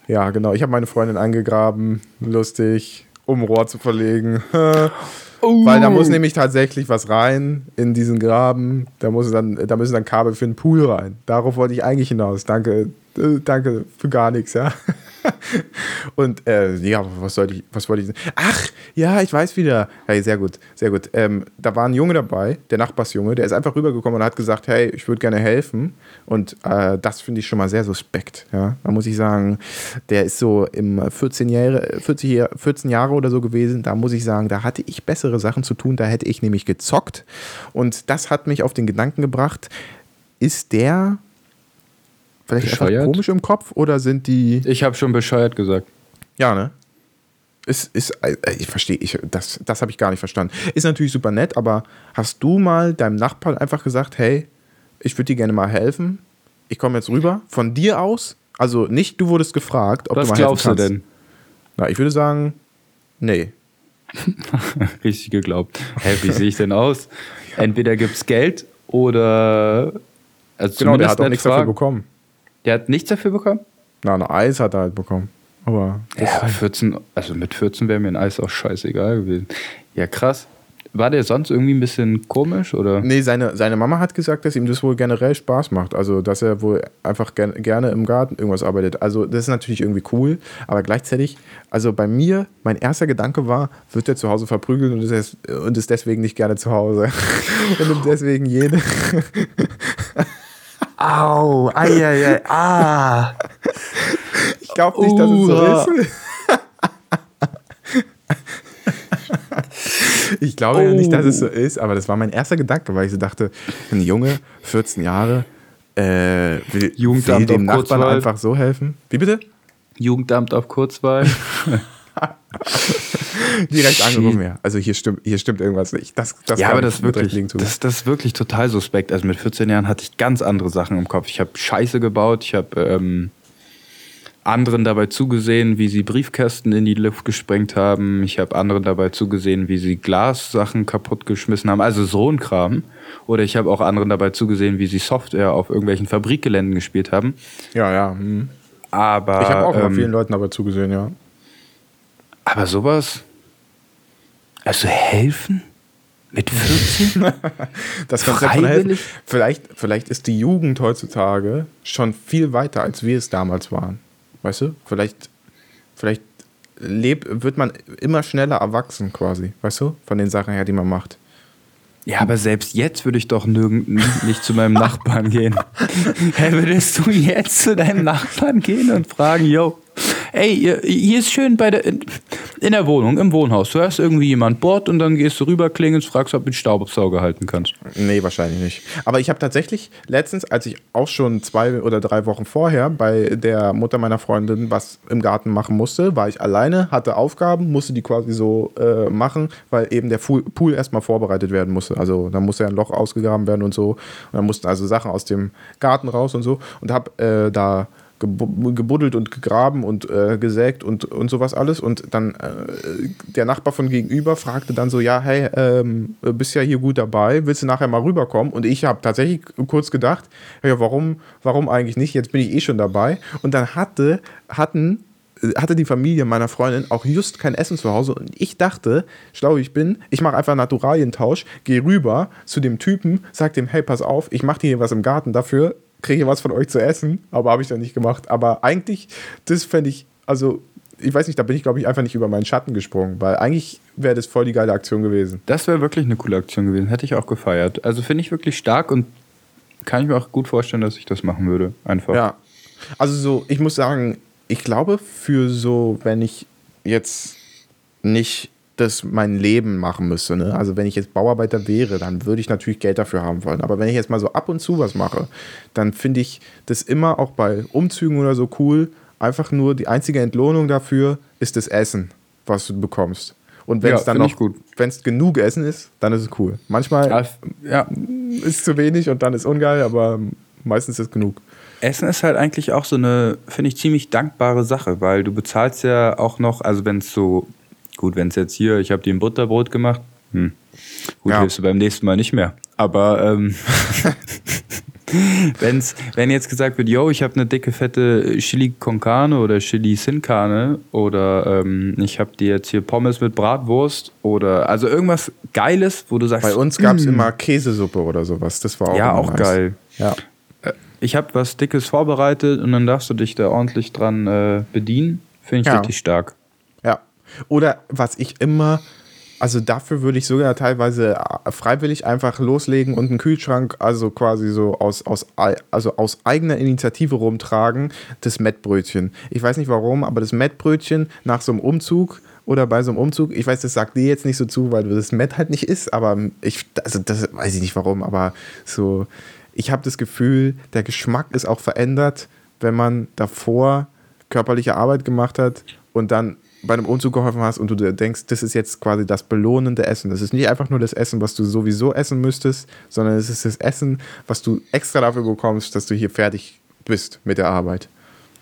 Ja, genau. Ich habe meine Freundin angegraben, lustig, um Rohr zu verlegen. Weil da muss nämlich tatsächlich was rein in diesen Graben. Da, muss dann, da müssen dann Kabel für den Pool rein. Darauf wollte ich eigentlich hinaus. Danke, äh, danke für gar nichts, ja. Und äh, ja, was sollte ich, was wollte ich? Ach, ja, ich weiß wieder. Hey, sehr gut, sehr gut. Ähm, da war ein Junge dabei, der Nachbarsjunge, der ist einfach rübergekommen und hat gesagt, hey, ich würde gerne helfen. Und äh, das finde ich schon mal sehr suspekt. Ja, da muss ich sagen, der ist so im 14 Jahre, 40 Jahr, 14 Jahre oder so gewesen. Da muss ich sagen, da hatte ich bessere Sachen zu tun. Da hätte ich nämlich gezockt. Und das hat mich auf den Gedanken gebracht, ist der vielleicht Bescheuert? einfach komisch im Kopf oder sind die Ich habe schon bescheuert gesagt. ja, ne? Ist, ist, äh, ich verstehe, ich, das, das habe ich gar nicht verstanden. Ist natürlich super nett, aber hast du mal deinem Nachbarn einfach gesagt, hey, ich würde dir gerne mal helfen? Ich komme jetzt rüber. Von dir aus? Also nicht, du wurdest gefragt, ob Was du mal glaubst du helfen kannst. denn? Na, ich würde sagen, nee. Richtig geglaubt. Hä, wie sehe ich denn aus? Entweder gibt's Geld oder. Also Genau, der hat auch nicht nichts dafür bekommen. Der hat nichts dafür bekommen? Na, ein Eis hat er halt bekommen. Aber Ja, aber 14, also mit 14 wäre mir ein Eis auch scheißegal gewesen. Ja, krass. War der sonst irgendwie ein bisschen komisch oder? Nee, seine, seine Mama hat gesagt, dass ihm das wohl generell Spaß macht. Also, dass er wohl einfach ger gerne im Garten irgendwas arbeitet. Also, das ist natürlich irgendwie cool, aber gleichzeitig, also bei mir, mein erster Gedanke war, wird er zu Hause verprügelt und ist, und ist deswegen nicht gerne zu Hause. und nimmt deswegen jede. Au, ei, ei, ei, ah. Ich glaube nicht, dass es so ist. ich glaube ja nicht, dass es so ist, aber das war mein erster Gedanke, weil ich so dachte, ein Junge, 14 Jahre, äh, will, will Jugendamt dem auf Nachbarn Kurzwahl. einfach so helfen. Wie bitte? Jugendamt auf Kurzwahl. Direkt angerufen, ja. Also hier stimmt, hier stimmt irgendwas nicht. Das, das ja, aber das wirklich, das, das ist wirklich total suspekt. Also mit 14 Jahren hatte ich ganz andere Sachen im Kopf. Ich habe Scheiße gebaut, ich habe ähm, anderen dabei zugesehen, wie sie Briefkästen in die Luft gesprengt haben. Ich habe anderen dabei zugesehen, wie sie Glassachen kaputtgeschmissen haben. Also so ein Kram. Oder ich habe auch anderen dabei zugesehen, wie sie Software auf irgendwelchen Fabrikgeländen gespielt haben. ja, ja. hm. Aber, Ich habe auch mal ähm, vielen Leuten aber zugesehen, ja. aber sowas. Also helfen? Mit 14? Das Konzept von helfen. Vielleicht, vielleicht ist die Jugend heutzutage schon viel weiter, als wir es damals waren. Weißt du? Vielleicht, vielleicht lebt, wird man immer schneller erwachsen quasi. Weißt du? Von den Sachen her, die man macht. Ja, aber selbst jetzt würde ich doch nirgend, nicht zu meinem Nachbarn gehen. Hä, würdest du jetzt zu deinem Nachbarn gehen und fragen, yo, ey, hier ist schön bei der, in, der Wohnung, im Wohnhaus. Du hörst irgendwie jemand bohrt und dann gehst du rüber, klingelst, fragst, ob du den Staubsauger halten kannst. Nee, wahrscheinlich nicht. Aber ich habe tatsächlich letztens, als ich auch schon zwei oder drei Wochen vorher bei der Mutter meiner Freundin was im Garten machen musste, war ich alleine, hatte Aufgaben, musste die quasi so äh, machen, weil eben der Pool, erstmal vorbereitet werden musste. Also da musste ja ein Loch ausgegraben werden und so. Und dann mussten also Sachen aus dem Garten raus und so. Und habe äh, da gebuddelt und gegraben und äh, gesägt und, und sowas alles. Und dann äh, der Nachbar von gegenüber fragte dann so, ja, hey, ähm, bist ja hier gut dabei, willst du nachher mal rüberkommen? Und ich habe tatsächlich kurz gedacht, ja, warum, warum eigentlich nicht? Jetzt bin ich eh schon dabei. Und dann hatte, hatten hatte die Familie meiner Freundin auch just kein Essen zu Hause und ich dachte, schlau ich bin, ich mache einfach Naturalientausch, gehe rüber zu dem Typen, sag dem, hey, pass auf, ich mache dir hier was im Garten, dafür kriege ich was von euch zu essen, aber habe ich dann nicht gemacht. Aber eigentlich, das fände ich, also ich weiß nicht, da bin ich glaube ich einfach nicht über meinen Schatten gesprungen, weil eigentlich wäre das voll die geile Aktion gewesen. Das wäre wirklich eine coole Aktion gewesen. Hätte ich auch gefeiert. Also finde ich wirklich stark und kann ich mir auch gut vorstellen, dass ich das machen würde. Einfach. Ja. Also so, ich muss sagen, ich glaube, für so, wenn ich jetzt nicht das mein Leben machen müsste, ne? also wenn ich jetzt Bauarbeiter wäre, dann würde ich natürlich Geld dafür haben wollen. Aber wenn ich jetzt mal so ab und zu was mache, dann finde ich das immer auch bei Umzügen oder so cool. Einfach nur die einzige Entlohnung dafür ist das Essen, was du bekommst. Und wenn Ja, es dann find noch, wenn es genug Essen ist, dann ist es cool. Manchmal Ja, ja. ist zu wenig und dann ist ungeil, aber meistens ist genug. Essen ist halt eigentlich auch so eine, finde ich, ziemlich dankbare Sache, weil du bezahlst ja auch noch, also wenn es so, gut, wenn es jetzt hier, ich habe dir ein Butterbrot gemacht, Hm. Gut, Ja. hilfst du beim nächsten Mal nicht mehr. Aber ähm, wenn's, wenn jetzt gesagt wird, yo, ich habe eine dicke, fette Chili con Carne oder Chili sin Carne oder ähm, ich habe dir jetzt hier Pommes mit Bratwurst oder also irgendwas Geiles, wo du sagst, Bei uns gab es immer Käsesuppe oder sowas. Das war auch Mm. ja, auch nice. geil. Ja. Äh, Ich habe was Dickes vorbereitet und dann darfst du dich da ordentlich dran äh, bedienen. Finde ich Ja. richtig stark. Oder was ich immer, also dafür würde ich sogar teilweise äh, freiwillig einfach loslegen und einen Kühlschrank, also quasi so aus, aus, also aus eigener Initiative rumtragen, das Mettbrötchen. Ich weiß nicht warum, aber das Mettbrötchen nach so einem Umzug oder bei so einem Umzug, ich weiß, das sagt dir jetzt nicht so zu, weil du das Mett halt nicht isst, aber ich, also das weiß ich nicht warum, aber so, ich habe das Gefühl, der Geschmack ist auch verändert, wenn man davor körperliche Arbeit gemacht hat und dann bei einem Umzug geholfen hast und du dir denkst, das ist jetzt quasi das belohnende Essen. Das ist nicht einfach nur das Essen, was du sowieso essen müsstest, sondern es ist das Essen, was du extra dafür bekommst, dass du hier fertig bist mit der Arbeit.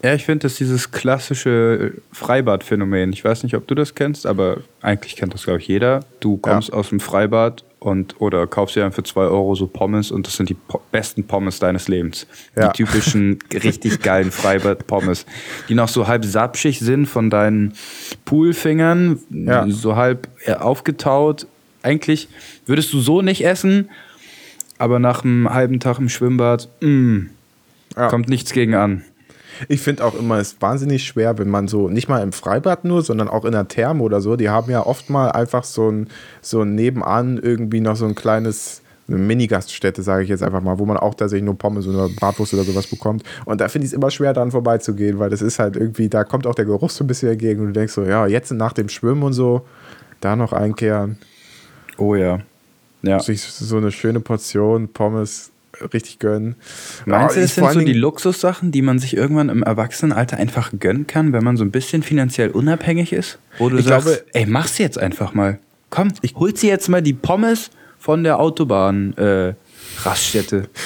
Ja, ich finde, das ist dieses klassische Freibad-Phänomen. Ich weiß nicht, ob du das kennst, aber eigentlich kennt das, glaube ich, jeder. Du kommst aus dem Freibad und oder kaufst dir dann für 2 Euro so Pommes und das sind die po besten Pommes deines Lebens. Ja. Die typischen, richtig geilen Freibad-Pommes, die noch so halb sapschig sind von deinen Poolfingern, Ja. so halb äh, aufgetaut. Eigentlich würdest du so nicht essen, aber nach einem halben Tag im Schwimmbad, mh, Ja. kommt nichts gegen an. Ich finde auch immer, es ist wahnsinnig schwer, wenn man so, nicht mal im Freibad nur, sondern auch in der Therme oder so, die haben ja oft mal einfach so ein, so ein nebenan irgendwie noch so ein kleines, eine Mini-Gaststätte, sage ich jetzt einfach mal, wo man auch tatsächlich nur Pommes oder Bratwurst oder sowas bekommt. Und da finde ich es immer schwer, dran vorbeizugehen, weil das ist halt irgendwie, da kommt auch der Geruch so ein bisschen entgegen und du denkst so, ja, jetzt nach dem Schwimmen und so, da noch einkehren, Oh ja. Ja. so eine schöne Portion Pommes richtig gönnen. Meinst du, das sind so die Luxussachen, die man sich irgendwann im Erwachsenenalter einfach gönnen kann, wenn man so ein bisschen finanziell unabhängig ist? Wo du Ich sagst, glaube- ey, mach's jetzt einfach mal. Komm, ich hol dir jetzt mal die Pommes von der Autobahn äh, Raststätte.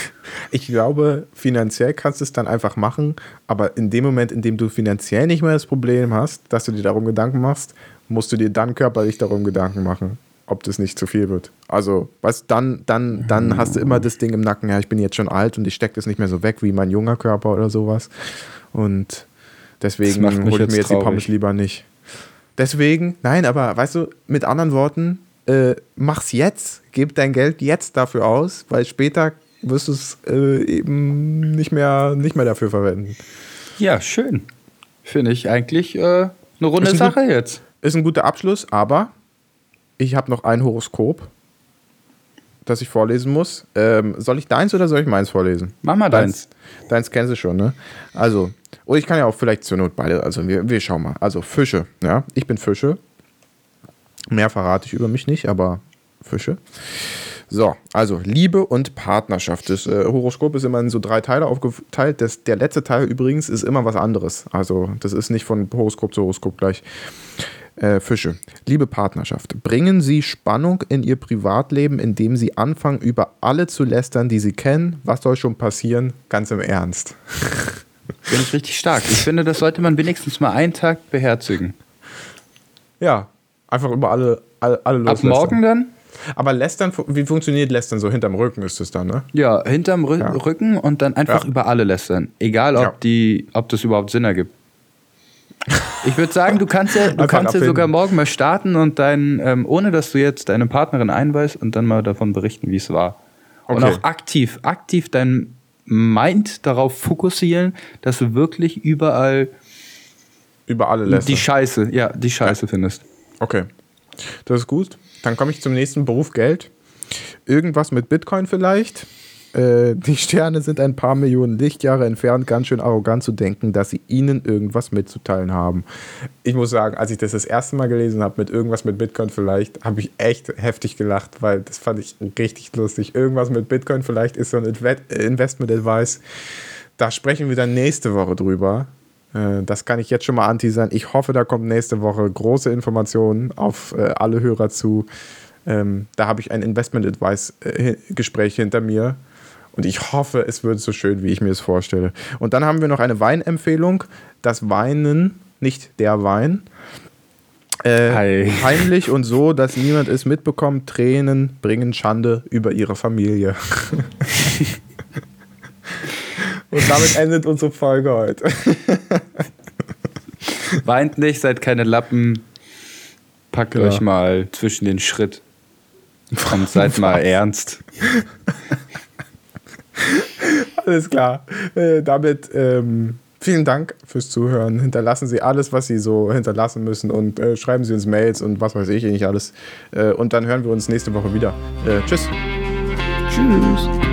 Ich glaube, finanziell kannst du es dann einfach machen, aber in dem Moment, in dem du finanziell nicht mehr das Problem hast, dass du dir darum Gedanken machst, musst du dir dann körperlich darum Gedanken machen, ob das nicht zu viel wird. Also, weißt dann, dann, dann hast du immer das Ding im Nacken, ja, ich bin jetzt schon alt und ich stecke das nicht mehr so weg wie mein junger Körper oder sowas. Und deswegen hole ich mir jetzt jetzt die traurig. Pommes lieber nicht. Deswegen, nein, aber weißt du, mit anderen Worten, äh, mach's jetzt, gib dein Geld jetzt dafür aus, weil später wirst du es äh, eben nicht mehr, nicht mehr dafür verwenden. Ja, schön. Finde ich eigentlich äh, eine runde ein Sache jetzt. Ist ein guter Abschluss, aber ich habe noch ein Horoskop, das ich vorlesen muss. Ähm, soll ich deins oder soll ich meins vorlesen? Mach mal deins. Deins kennst du schon, ne? Also, oder ich kann ja auch vielleicht zur Not beide, also wir, wir schauen mal. Also Fische, ja, ich bin Fische. Mehr verrate ich über mich nicht, aber Fische. So, also Liebe und Partnerschaft. Das äh, Horoskop ist immer in so drei Teile aufgeteilt. Das, der letzte Teil übrigens ist immer was anderes. Also das ist nicht von Horoskop zu Horoskop gleich. Äh, Fische. Liebe Partnerschaft. Bringen Sie Spannung in Ihr Privatleben, indem Sie anfangen, über alle zu lästern, die Sie kennen. Was soll schon passieren? Ganz im Ernst. Finde ich richtig stark. Ich finde, das sollte man wenigstens mal einen Tag beherzigen. Ja, einfach über alle, alle, alle Ab loslästern. morgen dann? Aber lästern, wie funktioniert lästern? So hinterm Rücken ist es dann, ne? Ja, hinterm Rü Ja. Rücken und dann einfach Ja. über alle lästern. Egal, ob, Ja. die, ob das überhaupt Sinn ergibt. Ich würde sagen, du kannst ja, du kannst ja sogar morgen mal starten und dein, ähm, ohne dass du jetzt deine Partnerin einweist und dann mal davon berichten, wie es war. Und Okay. auch aktiv, aktiv dein Mind darauf fokussieren, dass du wirklich überall Über alle lästern. die Scheiße, ja, die Scheiße findest. Okay. Das ist gut. Dann komme ich zum nächsten Beruf Geld. Irgendwas mit Bitcoin vielleicht. Äh, die Sterne sind ein paar Millionen Lichtjahre entfernt, ganz schön arrogant zu denken, dass sie ihnen irgendwas mitzuteilen haben. Ich muss sagen, als ich das das erste Mal gelesen habe, mit irgendwas mit Bitcoin vielleicht, habe ich echt heftig gelacht, weil das fand ich richtig lustig. Irgendwas mit Bitcoin vielleicht ist so ein Inve- Investment Advice. Da sprechen wir dann nächste Woche drüber. Äh, Das kann ich jetzt schon mal anteasern. Ich hoffe, da kommt nächste Woche große Informationen auf äh, alle Hörer zu. Ähm, da habe ich ein Investment Advice äh, Gespräch hinter mir. Und ich hoffe, es wird so schön, wie ich mir es vorstelle. Und dann haben wir noch eine Weinempfehlung. Das Weinen, nicht der Wein. Äh, heimlich und so, dass niemand es mitbekommt. Tränen bringen Schande über ihre Familie. und damit endet unsere Folge heute. Weint nicht, seid keine Lappen. Packt ja. euch mal zwischen den Schritt. Und seid mal ernst. Alles klar. Äh, damit ähm, vielen Dank fürs Zuhören. Hinterlassen Sie alles, was Sie so hinterlassen müssen und äh, schreiben Sie uns Mails und was weiß ich nicht alles. Äh, und dann hören wir uns nächste Woche wieder. Äh, tschüss. Tschüss.